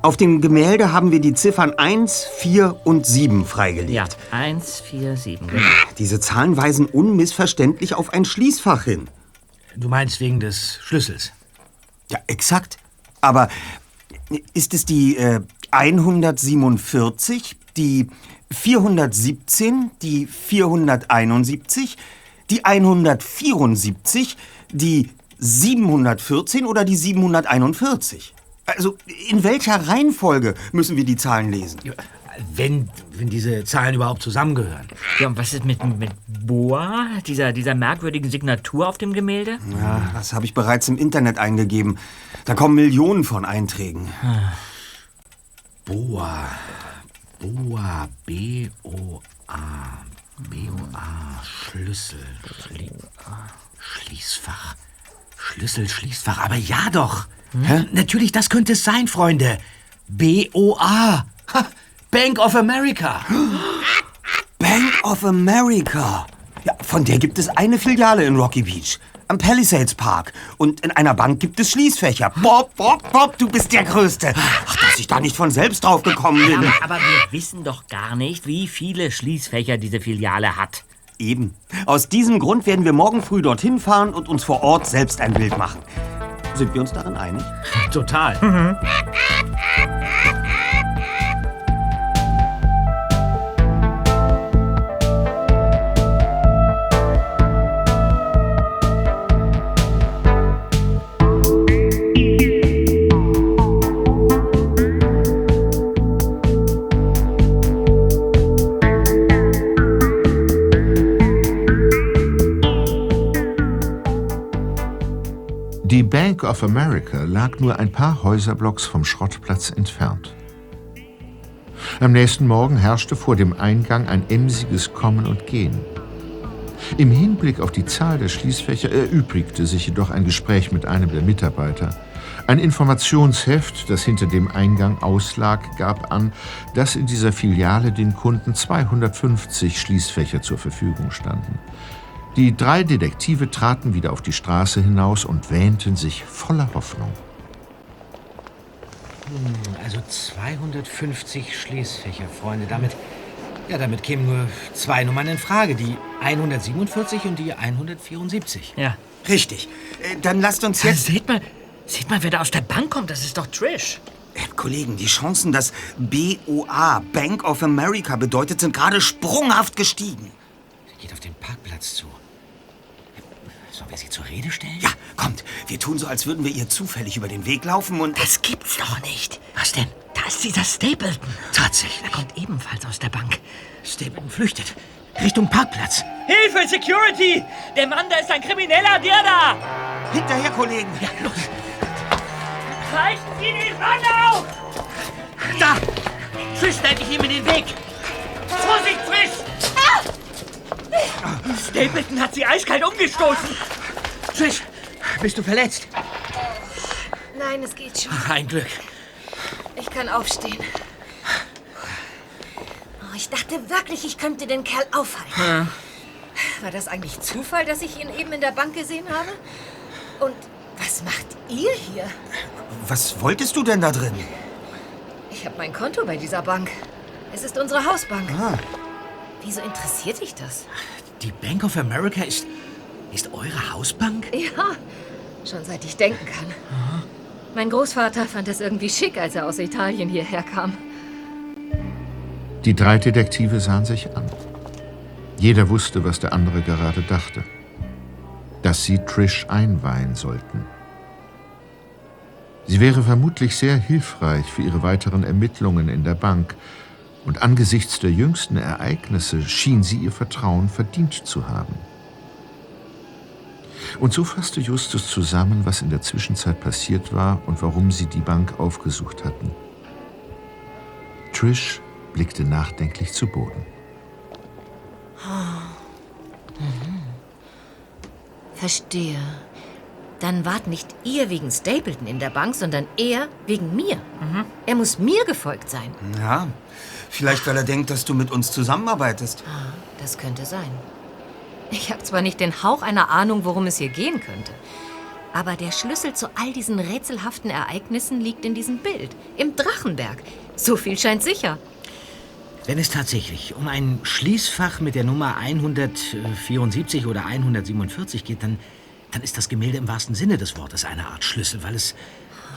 Auf dem Gemälde haben wir die Ziffern 1, 4 und 7 freigelegt. Ja, 1, 4, 7, genau. Diese Zahlen weisen unmissverständlich auf ein Schließfach hin. Du meinst wegen des Schlüssels? Ja, exakt. Aber ist es die äh, 147, die 417, die 471, die 174, die 714 oder die 741? Also, in welcher Reihenfolge müssen wir die Zahlen lesen? Wenn, wenn diese Zahlen überhaupt zusammengehören. Ja, und was ist mit, mit Boa, dieser, dieser merkwürdigen Signatur auf dem Gemälde? Ja, das habe ich bereits im Internet eingegeben. Da kommen Millionen von Einträgen. Boa. Boa. B-O-A. B-O-A. Schlüssel. Schlie Schließfach. Schlüssel, Schließfach. Aber ja doch. Hä? Natürlich, das könnte es sein, Freunde. B-O-A. Ha, Bank of America. Bank of America. Ja, von der gibt es eine Filiale in Rocky Beach. Am Palisades Park. Und in einer Bank gibt es Schließfächer. Bob, Bob, Bob, du bist der Größte. Ach, dass ich da nicht von selbst drauf gekommen bin. Aber, aber wir wissen doch gar nicht, wie viele Schließfächer diese Filiale hat. Eben. Aus diesem Grund werden wir morgen früh dorthin fahren und uns vor Ort selbst ein Bild machen. Sind wir uns darin einig? Total. Die [LAUGHS] Bank of America lag nur ein paar Häuserblocks vom Schrottplatz entfernt. Am nächsten Morgen herrschte vor dem Eingang ein emsiges Kommen und Gehen. Im Hinblick auf die Zahl der Schließfächer erübrigte sich jedoch ein Gespräch mit einem der Mitarbeiter. Ein Informationsheft, das hinter dem Eingang auslag, gab an, dass in dieser Filiale den Kunden 250 Schließfächer zur Verfügung standen. Die drei Detektive traten wieder auf die Straße hinaus und wähnten sich voller Hoffnung. Hm, Also 250 Schließfächer, Freunde. Damit, ja, damit kämen nur zwei Nummern in Frage. Die 147 und die 174. Ja. Richtig. Äh, Dann lasst uns jetzt... Seht mal, seht mal, wer da aus der Bank kommt. Das ist doch Trish. Äh, Kollegen, die Chancen, dass BOA, Bank of America bedeutet, sind gerade sprunghaft gestiegen. Geht auf den Parkplatz zu. Sollen wir sie zur Rede stellen? Ja, kommt. Wir tun so, als würden wir ihr zufällig über den Weg laufen und... Das gibt's doch nicht. Was denn? Da ist dieser Stapleton. Tatsächlich. Er kommt ebenfalls aus der Bank. Stapleton flüchtet. Richtung Parkplatz. Hilfe, Security! Der Mann, da ist ein Krimineller, der da! Hinterher, Kollegen. Ja, los. Reißen Sie den Mann auf! Da! Trish stellt dich ihm in den Weg. Vorsicht, Trish! Stapleton hat sie eiskalt umgestoßen. Trish, bist du verletzt? Nein, es geht schon. Ein Glück. Ich kann aufstehen. Oh, ich dachte wirklich, ich könnte den Kerl aufhalten. War das eigentlich Zufall, dass ich ihn eben in der Bank gesehen habe? Und was macht ihr hier? Was wolltest du denn da drin? Ich habe mein Konto bei dieser Bank. Es ist unsere Hausbank. Ah. Wieso interessiert dich das? Die Bank of America ist, ist eure Hausbank? Ja, schon seit ich denken kann. Mein Großvater fand es irgendwie schick, als er aus Italien hierher kam. Die drei Detektive sahen sich an. Jeder wusste, was der andere gerade dachte. Dass sie Trish einweihen sollten. Sie wäre vermutlich sehr hilfreich für ihre weiteren Ermittlungen in der Bank, und angesichts der jüngsten Ereignisse schien sie ihr Vertrauen verdient zu haben. Und so fasste Justus zusammen, was in der Zwischenzeit passiert war und warum sie die Bank aufgesucht hatten. Trish blickte nachdenklich zu Boden. Mhm. Verstehe. Dann wart nicht ihr wegen Stapleton in der Bank, sondern er wegen mir. Er muss mir gefolgt sein. Ja, vielleicht weil er denkt, dass du mit uns zusammenarbeitest. Das könnte sein. Ich habe zwar nicht den Hauch einer Ahnung, worum es hier gehen könnte. Aber der Schlüssel zu all diesen rätselhaften Ereignissen liegt in diesem Bild, im Drachenberg. So viel scheint sicher. Wenn es tatsächlich um ein Schließfach mit der Nummer 174 oder 147 geht, dann, dann ist das Gemälde im wahrsten Sinne des Wortes eine Art Schlüssel, weil es,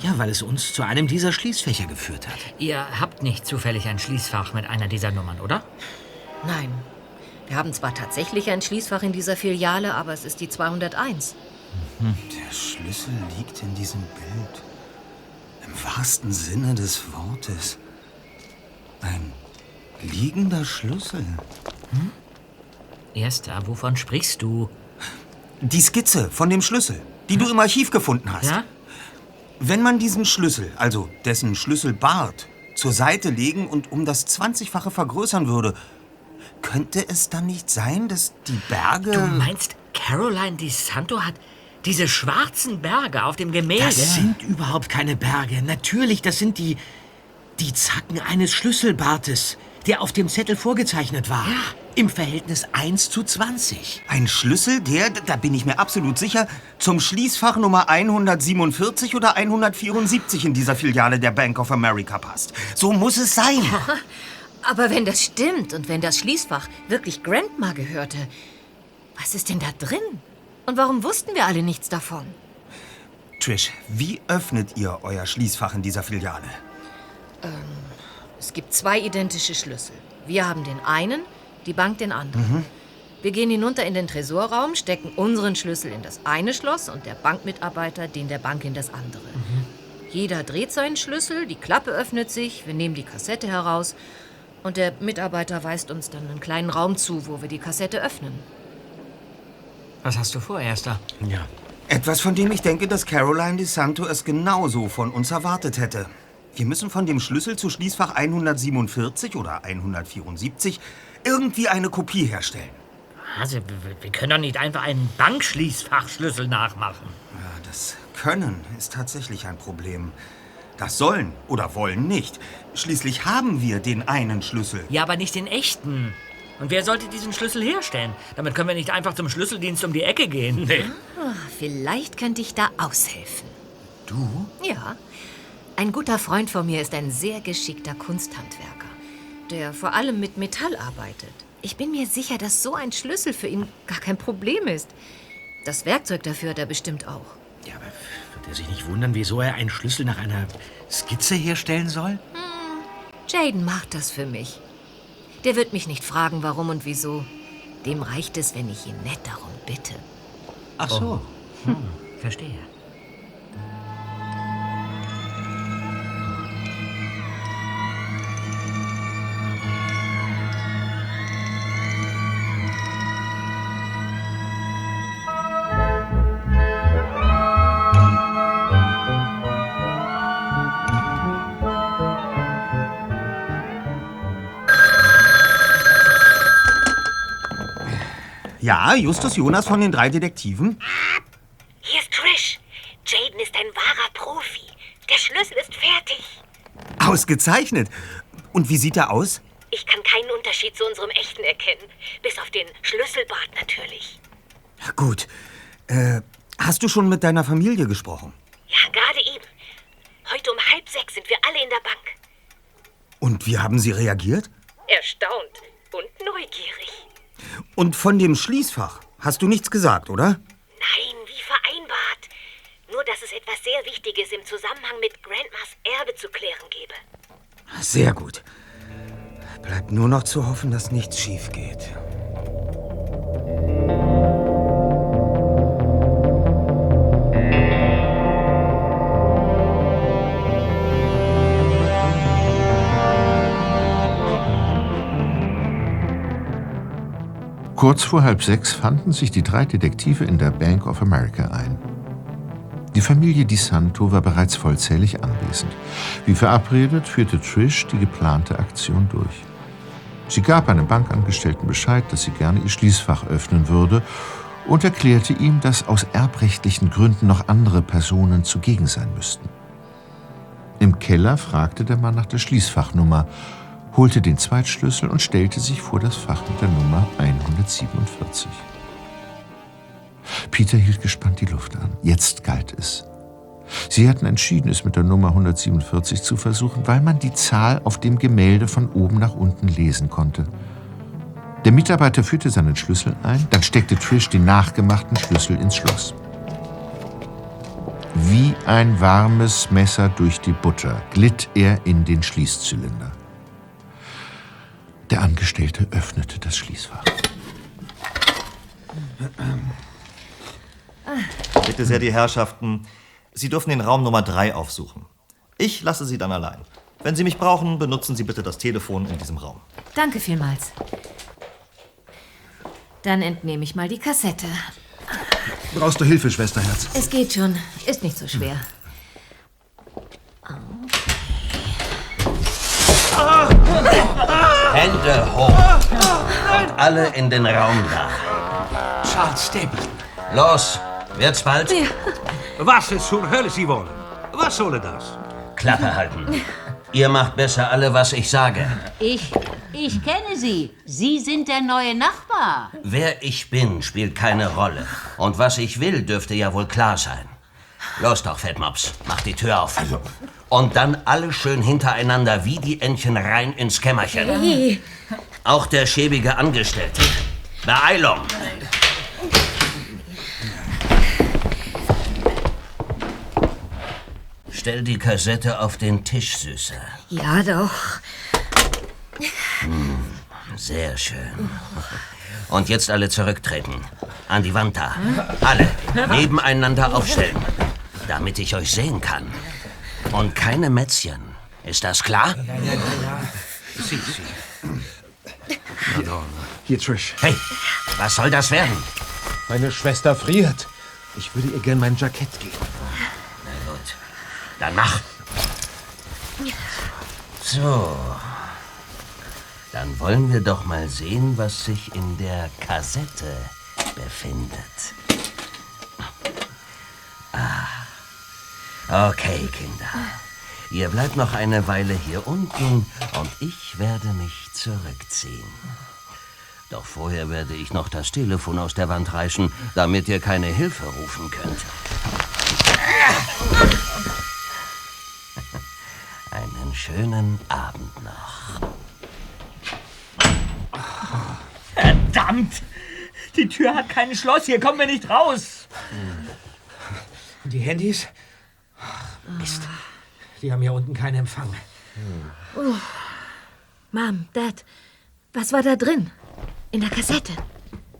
ja, weil es uns zu einem dieser Schließfächer geführt hat. Ihr habt nicht zufällig ein Schließfach mit einer dieser Nummern, oder? Nein. Wir haben zwar tatsächlich ein Schließfach in dieser Filiale, aber es ist die 201. Der Schlüssel liegt in diesem Bild. Im wahrsten Sinne des Wortes. Ein liegender Schlüssel. Erster, wovon sprichst du? Die Skizze von dem Schlüssel, die du im Archiv gefunden hast. Ja? Wenn man diesen Schlüssel, also dessen Schlüsselbart, zur Seite legen und um das 20-fache vergrößern würde, könnte es dann nicht sein, dass die Berge... Du meinst, Caroline Di Santo hat diese schwarzen Berge auf dem Gemälde? Das sind überhaupt keine Berge. Natürlich, das sind die, die Zacken eines Schlüsselbartes, der auf dem Zettel vorgezeichnet war. Ja. Im Verhältnis 1 zu 20. Ein Schlüssel, der, da bin ich mir absolut sicher, zum Schließfach Nummer 147 oder 174 in dieser Filiale der Bank of America passt. So muss es sein. [LAUGHS] Aber wenn das stimmt und wenn das Schließfach wirklich Grandma gehörte, was ist denn da drin? Und warum wussten wir alle nichts davon? Trish, wie öffnet ihr euer Schließfach in dieser Filiale? Ähm, es gibt zwei identische Schlüssel. Wir haben den einen, die Bank den anderen. Mhm. Wir gehen hinunter in den Tresorraum, stecken unseren Schlüssel in das eine Schloss und der Bankmitarbeiter den der Bank in das andere. Jeder dreht seinen Schlüssel, die Klappe öffnet sich, wir nehmen die Kassette heraus und der Mitarbeiter weist uns dann einen kleinen Raum zu, wo wir die Kassette öffnen. Was hast du vor, Erster? Ja. Etwas, von dem ich denke, dass Caroline Di Santo es genauso von uns erwartet hätte. Wir müssen von dem Schlüssel zu Schließfach 147 oder 174 irgendwie eine Kopie herstellen. Also, wir- können doch nicht einfach einen Bankschließfachschlüssel nachmachen. Ja, das Können ist tatsächlich ein Problem. Das Sollen oder Wollen nicht. Schließlich haben wir den einen Schlüssel. Ja, aber nicht den echten. Und wer sollte diesen Schlüssel herstellen? Damit können wir nicht einfach zum Schlüsseldienst um die Ecke gehen. Nee. Ah, vielleicht könnte ich da aushelfen. Du? Ja. Ein guter Freund von mir ist ein sehr geschickter Kunsthandwerker, der vor allem mit Metall arbeitet. Ich bin mir sicher, dass so ein Schlüssel für ihn gar kein Problem ist. Das Werkzeug dafür hat er bestimmt auch. Ja, aber wird er sich nicht wundern, wieso er einen Schlüssel nach einer Skizze herstellen soll? Jaden macht das für mich. Der wird mich nicht fragen, warum und wieso. Dem reicht es, wenn ich ihn nett darum bitte. Ach so. Hm, verstehe. Ja, Justus Jonas von den drei Detektiven. Hier ist Trish. Jaden ist ein wahrer Profi. Der Schlüssel ist fertig. Ausgezeichnet. Und wie sieht er aus? Ich kann keinen Unterschied zu unserem echten erkennen. Bis auf den Schlüsselbart natürlich. Gut. Äh, hast du schon mit deiner Familie gesprochen? Ja, gerade eben. Heute um halb sechs sind wir alle in der Bank. Und wie haben sie reagiert? Erstaunt und neugierig. Und von dem Schließfach hast du nichts gesagt, oder? Nein, wie vereinbart. Nur, dass es etwas sehr Wichtiges im Zusammenhang mit Grandmas Erbe zu klären gebe. Sehr gut. Bleibt nur noch zu hoffen, dass nichts schief geht. Kurz vor halb sechs fanden sich die drei Detektive in der Bank of America ein. Die Familie Di Santo war bereits vollzählig anwesend. Wie verabredet führte Trish die geplante Aktion durch. Sie gab einem Bankangestellten Bescheid, dass sie gerne ihr Schließfach öffnen würde und erklärte ihm, dass aus erbrechtlichen Gründen noch andere Personen zugegen sein müssten. Im Keller fragte der Mann nach der Schließfachnummer, holte den Zweitschlüssel und stellte sich vor das Fach mit der Nummer 147. Peter hielt gespannt die Luft an. Jetzt galt es. Sie hatten entschieden, es mit der Nummer 147 zu versuchen, weil man die Zahl auf dem Gemälde von oben nach unten lesen konnte. Der Mitarbeiter führte seinen Schlüssel ein, dann steckte Trish den nachgemachten Schlüssel ins Schloss. Wie ein warmes Messer durch die Butter glitt er in den Schließzylinder. Der Angestellte öffnete das Schließfach. Bitte sehr, die Herrschaften. Sie dürfen den Raum Nummer 3 aufsuchen. Ich lasse Sie dann allein. Wenn Sie mich brauchen, benutzen Sie bitte das Telefon in diesem Raum. Danke vielmals. Dann entnehme ich mal die Kassette. Brauchst du Hilfe, Schwesterherz? Es geht schon. Ist nicht so schwer. Hände hoch. Und alle in den Raum da. Charles Stapleton. Los, wird's bald? Was es zur Hölle Sie wollen? Was soll das? Klappe halten. Ihr macht besser alle, was ich sage. Ich, ich kenne Sie. Sie sind der neue Nachbar. Wer ich bin, spielt keine Rolle. Und was ich will, dürfte ja wohl klar sein. Los doch, Fettmops, mach die Tür auf. Und dann alle schön hintereinander wie die Entchen rein ins Kämmerchen. Hey. Auch der schäbige Angestellte. Beeilung! Stell die Kassette auf den Tisch, Süße. Ja, doch. Hm, sehr schön. Und jetzt alle zurücktreten. An die Wand da. Alle nebeneinander aufstellen, damit ich euch sehen kann. Und keine Mätzchen. Ist das klar? Ja, ja, ja. Sie, Sie. Hier, Trish. Hey, was soll das werden? Meine Schwester friert. Ich würde ihr gern mein Jackett geben. Na gut. Dann mach. So. Dann wollen wir doch mal sehen, was sich in der Kassette befindet. Ah. Okay, Kinder. Ihr bleibt noch eine Weile hier unten und ich werde mich zurückziehen. Doch vorher werde ich noch das Telefon aus der Wand reißen, damit ihr keine Hilfe rufen könnt. Einen schönen Abend noch. Verdammt! Die Tür hat kein Schloss, hier kommen wir nicht raus. Und die Handys? Ach, Mist. Die haben hier unten keinen Empfang. Oh. Mom, Dad, was war da drin? In der Kassette?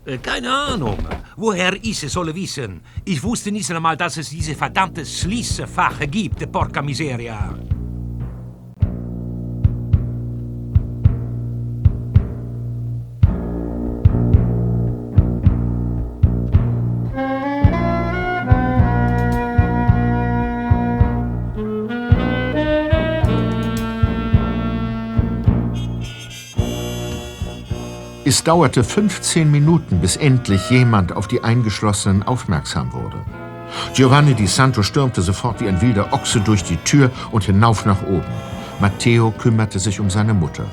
Äh, Keine Ahnung. Woher ich es solle wissen? Ich wusste nicht einmal, dass es diese verdammte Schließfach gibt, porca miseria. Dauerte 15 Minuten, bis endlich jemand auf die Eingeschlossenen aufmerksam wurde. Giovanni di Santo stürmte sofort wie ein wilder Ochse durch die Tür und hinauf nach oben. Matteo kümmerte sich um seine Mutter.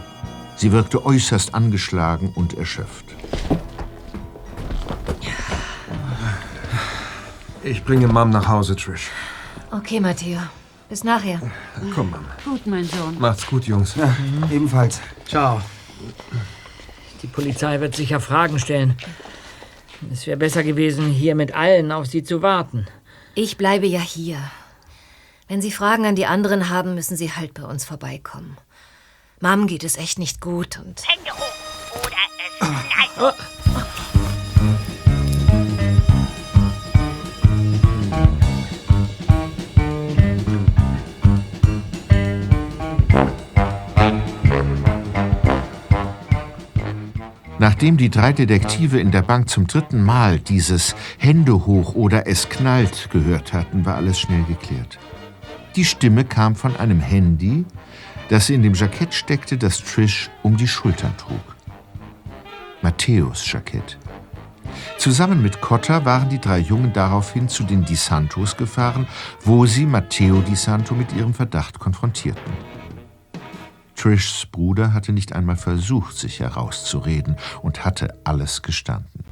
Sie wirkte äußerst angeschlagen und erschöpft. Ich bringe Mom nach Hause, Trish. Okay, Matteo. Bis nachher. Komm, Mom. Gut, mein Sohn. Macht's gut, Jungs. Ja, ebenfalls. Ciao. Die Polizei wird sicher Fragen stellen. Es wäre besser gewesen, hier mit allen auf sie zu warten. Ich bleibe ja hier. Wenn Sie Fragen an die anderen haben, müssen Sie halt bei uns vorbeikommen. Mom geht es echt nicht gut und. Hände hoch oder es knallt. Nachdem die drei Detektive in der Bank zum dritten Mal dieses Hände hoch oder es knallt gehört hatten, war alles schnell geklärt. Die Stimme kam von einem Handy, das in dem Jackett steckte, das Trish um die Schultern trug. Matthäus Jackett. Zusammen mit Cotta waren die drei Jungen daraufhin zu den Di Santos gefahren, wo sie Matteo Di Santo mit ihrem Verdacht konfrontierten. Trishs Bruder hatte nicht einmal versucht, sich herauszureden und hatte alles gestanden.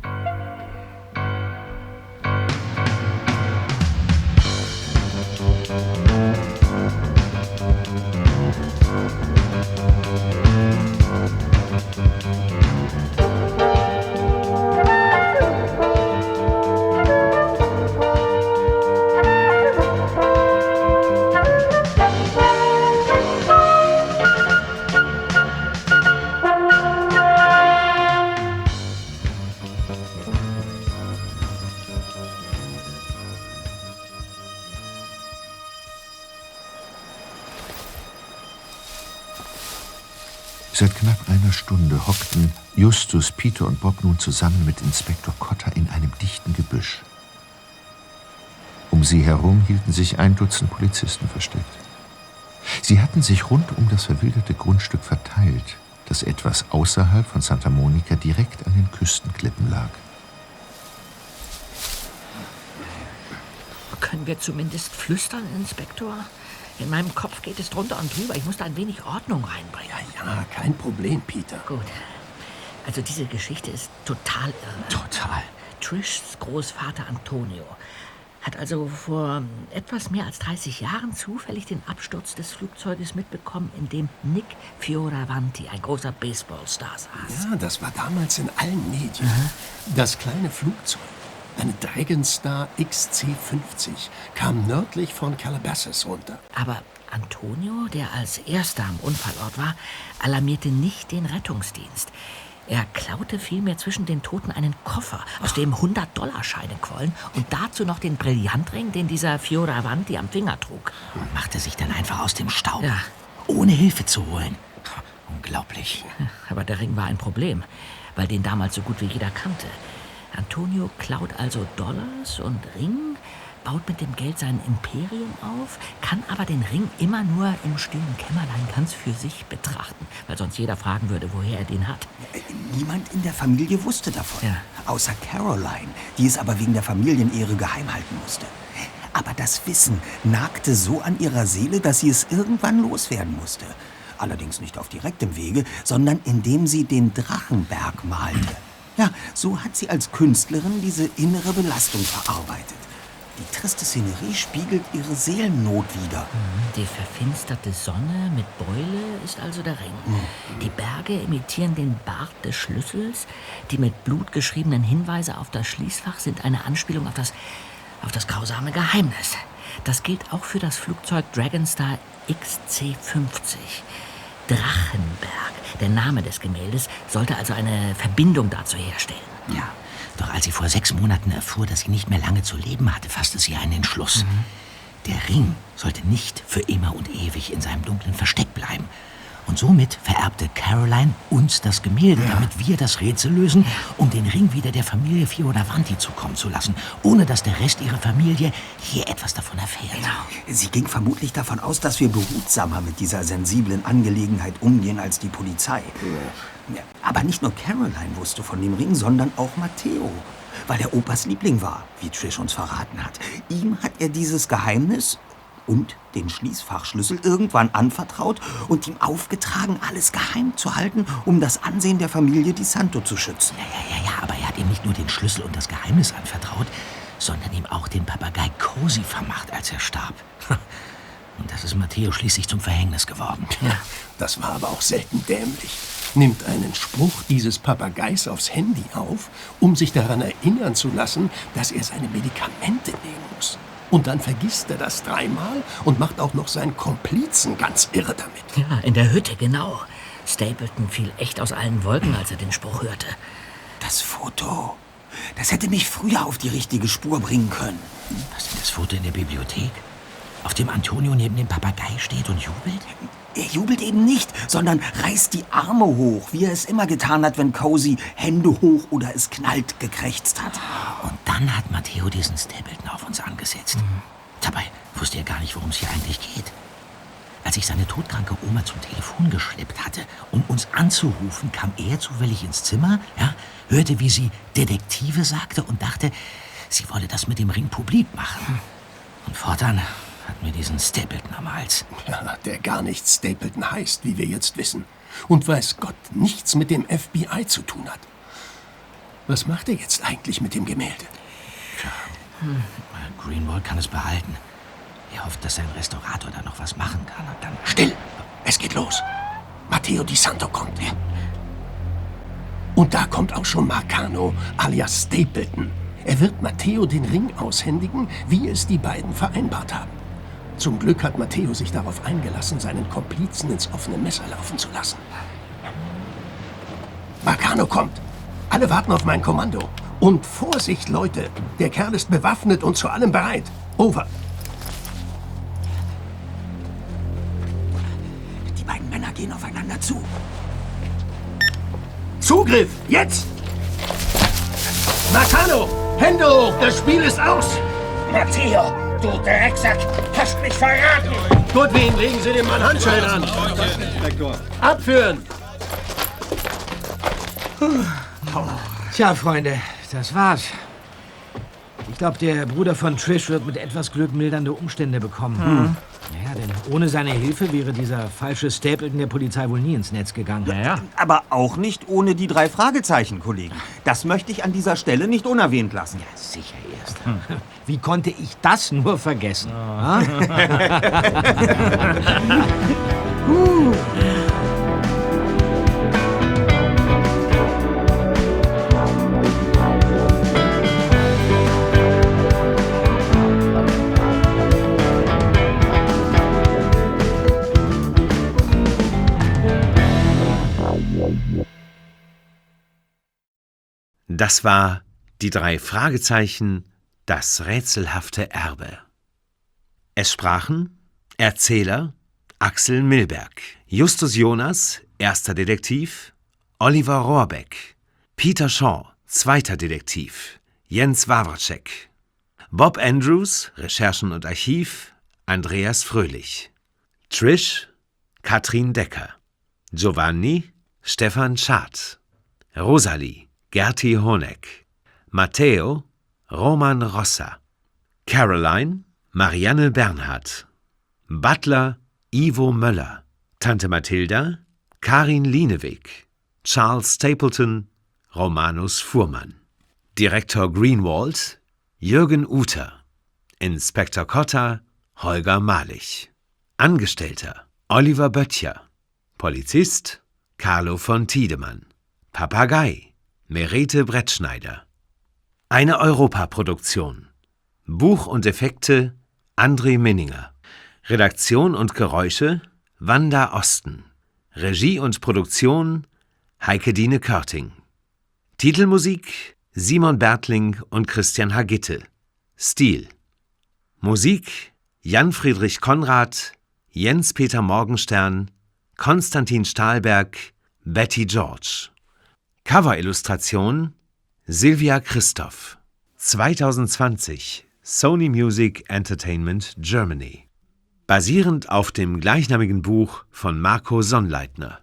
Bob nun zusammen mit Inspektor Cotter in einem dichten Gebüsch. Um sie herum hielten sich ein Dutzend Polizisten versteckt. Sie hatten sich rund um das verwilderte Grundstück verteilt, das etwas außerhalb von Santa Monica direkt an den Küstenklippen lag. Können wir zumindest flüstern, Inspektor? In meinem Kopf geht es drunter und drüber. Ich muss da ein wenig Ordnung reinbringen. Ja, ja, kein Problem, Peter. Gut. Also diese Geschichte ist total irre. Total. Trishs Großvater Antonio hat also vor etwas mehr als 30 Jahren zufällig den Absturz des Flugzeuges mitbekommen, in dem Nick Fioravanti, ein großer Baseballstar, saß. Ja, das war damals in allen Medien. Das kleine Flugzeug, eine Dragonstar XC-50, kam nördlich von Calabasas runter. Aber Antonio, der als erster am Unfallort war, alarmierte nicht den Rettungsdienst. Er klaute vielmehr zwischen den Toten einen Koffer, aus dem 100-Dollar-Scheine quollen und dazu noch den Brillantring, den dieser Fioravanti am Finger trug. Und machte sich dann einfach aus dem Staub, Ja. ohne Hilfe zu holen. Unglaublich. Aber der Ring war ein Problem, weil den damals so gut wie jeder kannte. Antonio klaut also Dollars und Ring, baut mit dem Geld sein Imperium auf, kann aber den Ring immer nur im stillen Kämmerlein ganz für sich betrachten, weil sonst jeder fragen würde, woher er den hat. Niemand in der Familie wusste davon. Außer Caroline, die es aber wegen der Familienehre geheim halten musste. Aber das Wissen nagte so an ihrer Seele, dass sie es irgendwann loswerden musste. Allerdings nicht auf direktem Wege, sondern indem sie den Drachenberg malte. Ja, so hat sie als Künstlerin diese innere Belastung verarbeitet. Die triste Szenerie spiegelt ihre Seelennot wider. Die verfinsterte Sonne mit Beule ist also der Ring. Die Berge imitieren den Bart des Schlüssels. Die mit Blut geschriebenen Hinweise auf das Schließfach sind eine Anspielung auf das, auf das grausame Geheimnis. Das gilt auch für das Flugzeug Dragonstar XC-50. Drachenberg, der Name des Gemäldes, sollte also eine Verbindung dazu herstellen. Ja, doch als sie vor sechs Monaten erfuhr, dass sie nicht mehr lange zu leben hatte, fasste sie einen Entschluss. Der Ring sollte nicht für immer und ewig in seinem dunklen Versteck bleiben. Und somit vererbte Caroline uns das Gemälde, damit wir das Rätsel lösen, um den Ring wieder der Familie Fioravanti zukommen zu lassen, ohne dass der Rest ihrer Familie je etwas davon erfährt. Sie ging vermutlich davon aus, dass wir behutsamer mit dieser sensiblen Angelegenheit umgehen als die Polizei. Ja, Aber nicht nur Caroline wusste von dem Ring, sondern auch Matteo. Weil er Opas Liebling war, wie Trish uns verraten hat. Ihm hat er dieses Geheimnis und den Schließfachschlüssel irgendwann anvertraut und ihm aufgetragen, alles geheim zu halten, um das Ansehen der Familie Di Santo zu schützen. Ja, ja, ja, aber er hat ihm nicht nur den Schlüssel und das Geheimnis anvertraut, sondern ihm auch den Papagei Cosi vermacht, als er starb. [LAUGHS] Und das ist Matteo schließlich zum Verhängnis geworden. Ja, das war aber auch selten dämlich. Nimmt einen Spruch dieses Papageis aufs Handy auf, um sich daran erinnern zu lassen, dass er seine Medikamente nehmen muss. Und dann vergisst er das dreimal und macht auch noch seinen Komplizen ganz irre damit. Ja, in der Hütte, genau. Stapleton fiel echt aus allen Wolken, als er den Spruch hörte. Das Foto. Das hätte mich früher auf die richtige Spur bringen können. Was ist das Foto in der Bibliothek? Auf dem Antonio neben dem Papagei steht und jubelt? Er jubelt eben nicht, sondern reißt die Arme hoch, wie er es immer getan hat, wenn Cozy Hände hoch oder es knallt gekrächzt hat. Und dann hat Matteo diesen Stapleton auf uns angesetzt. Dabei wusste er gar nicht, worum es hier eigentlich geht. Als ich seine todkranke Oma zum Telefon geschleppt hatte, um uns anzurufen, kam er zufällig ins Zimmer, ja, hörte, wie sie Detektive sagte und dachte, sie wolle das mit dem Ring publik machen. Und fortan hatten wir diesen Stapleton am Hals. Ja, der gar nicht Stapleton heißt, wie wir jetzt wissen. Und weiß Gott nichts mit dem FBI zu tun hat. Was macht er jetzt eigentlich mit dem Gemälde? Hm, Greenwald kann es behalten. Er hofft, dass sein Restaurator da noch was machen kann und dann... Still! Es geht los. Matteo Di Santo kommt. Und da kommt auch schon Marcano, alias Stapleton. Er wird Matteo den Ring aushändigen, wie es die beiden vereinbart haben. Zum Glück hat Matteo sich darauf eingelassen, seinen Komplizen ins offene Messer laufen zu lassen. Marcano kommt. Alle warten auf mein Kommando. Und Vorsicht, Leute! Der Kerl ist bewaffnet und zu allem bereit. Over. Die beiden Männer gehen aufeinander zu. Zugriff! Jetzt! Nakano! Hände hoch! Das Spiel ist aus! Matteo, du Drecksack, hast mich verraten! Gut, Wien, legen Sie dem Mann Handschellen an. Abführen! Tja, Freunde, das war's. Ich glaube, der Bruder von Trish wird mit etwas Glück mildernde Umstände bekommen. Hm. Naja, denn ohne seine Hilfe wäre dieser falsche Stapleton der Polizei wohl nie ins Netz gegangen. Naja. Aber auch nicht ohne die drei Fragezeichen, Kollegen. Das möchte ich an dieser Stelle nicht unerwähnt lassen. Ja, sicher erst. [LAUGHS] Wie konnte ich das nur vergessen? Ah. [LAUGHS] [LAUGHS] Das war die drei Fragezeichen, das rätselhafte Erbe. Es sprachen Erzähler Axel Milberg, Justus Jonas, erster Detektiv, Oliver Rohrbeck, Peter Shaw, zweiter Detektiv, Jens Wawrczek, Bob Andrews, Recherchen und Archiv, Andreas Fröhlich, Trish, Katrin Decker, Giovanni, Stefan Schad, Rosalie, Gerti Honeck, Matteo, Roman Rossa, Caroline, Marianne Bernhard, Butler, Ivo Möller, Tante Mathilda, Karin Lienewig, Charles Stapleton, Romanus Fuhrmann, Direktor Greenwald, Jürgen Uter, Inspektor Cotta, Holger Malich, Angestellter, Oliver Böttcher, Polizist, Carlo von Tiedemann, Papagei, Merete Brettschneider. Eine Europaproduktion. Buch und Effekte André Minninger. Redaktion und Geräusche Wanda Osten. Regie und Produktion Heike Dine Körting. Titelmusik Simon Bertling und Christian Hagitte. Stil. Musik Jan Friedrich Konrad, Jens Peter Morgenstern, Konstantin Stahlberg, Betty George. Coverillustration Silvia Christoph. 2020 Sony Music Entertainment Germany. Basierend auf dem gleichnamigen Buch von Marco Sonnleitner.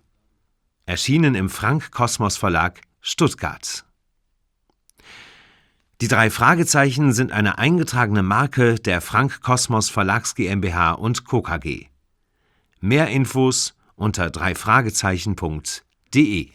Erschienen im Frank Kosmos Verlag Stuttgart. Die drei Fragezeichen sind eine eingetragene Marke der Frank Kosmos Verlags GmbH und Co. KG. Mehr Infos unter dreifragezeichen.de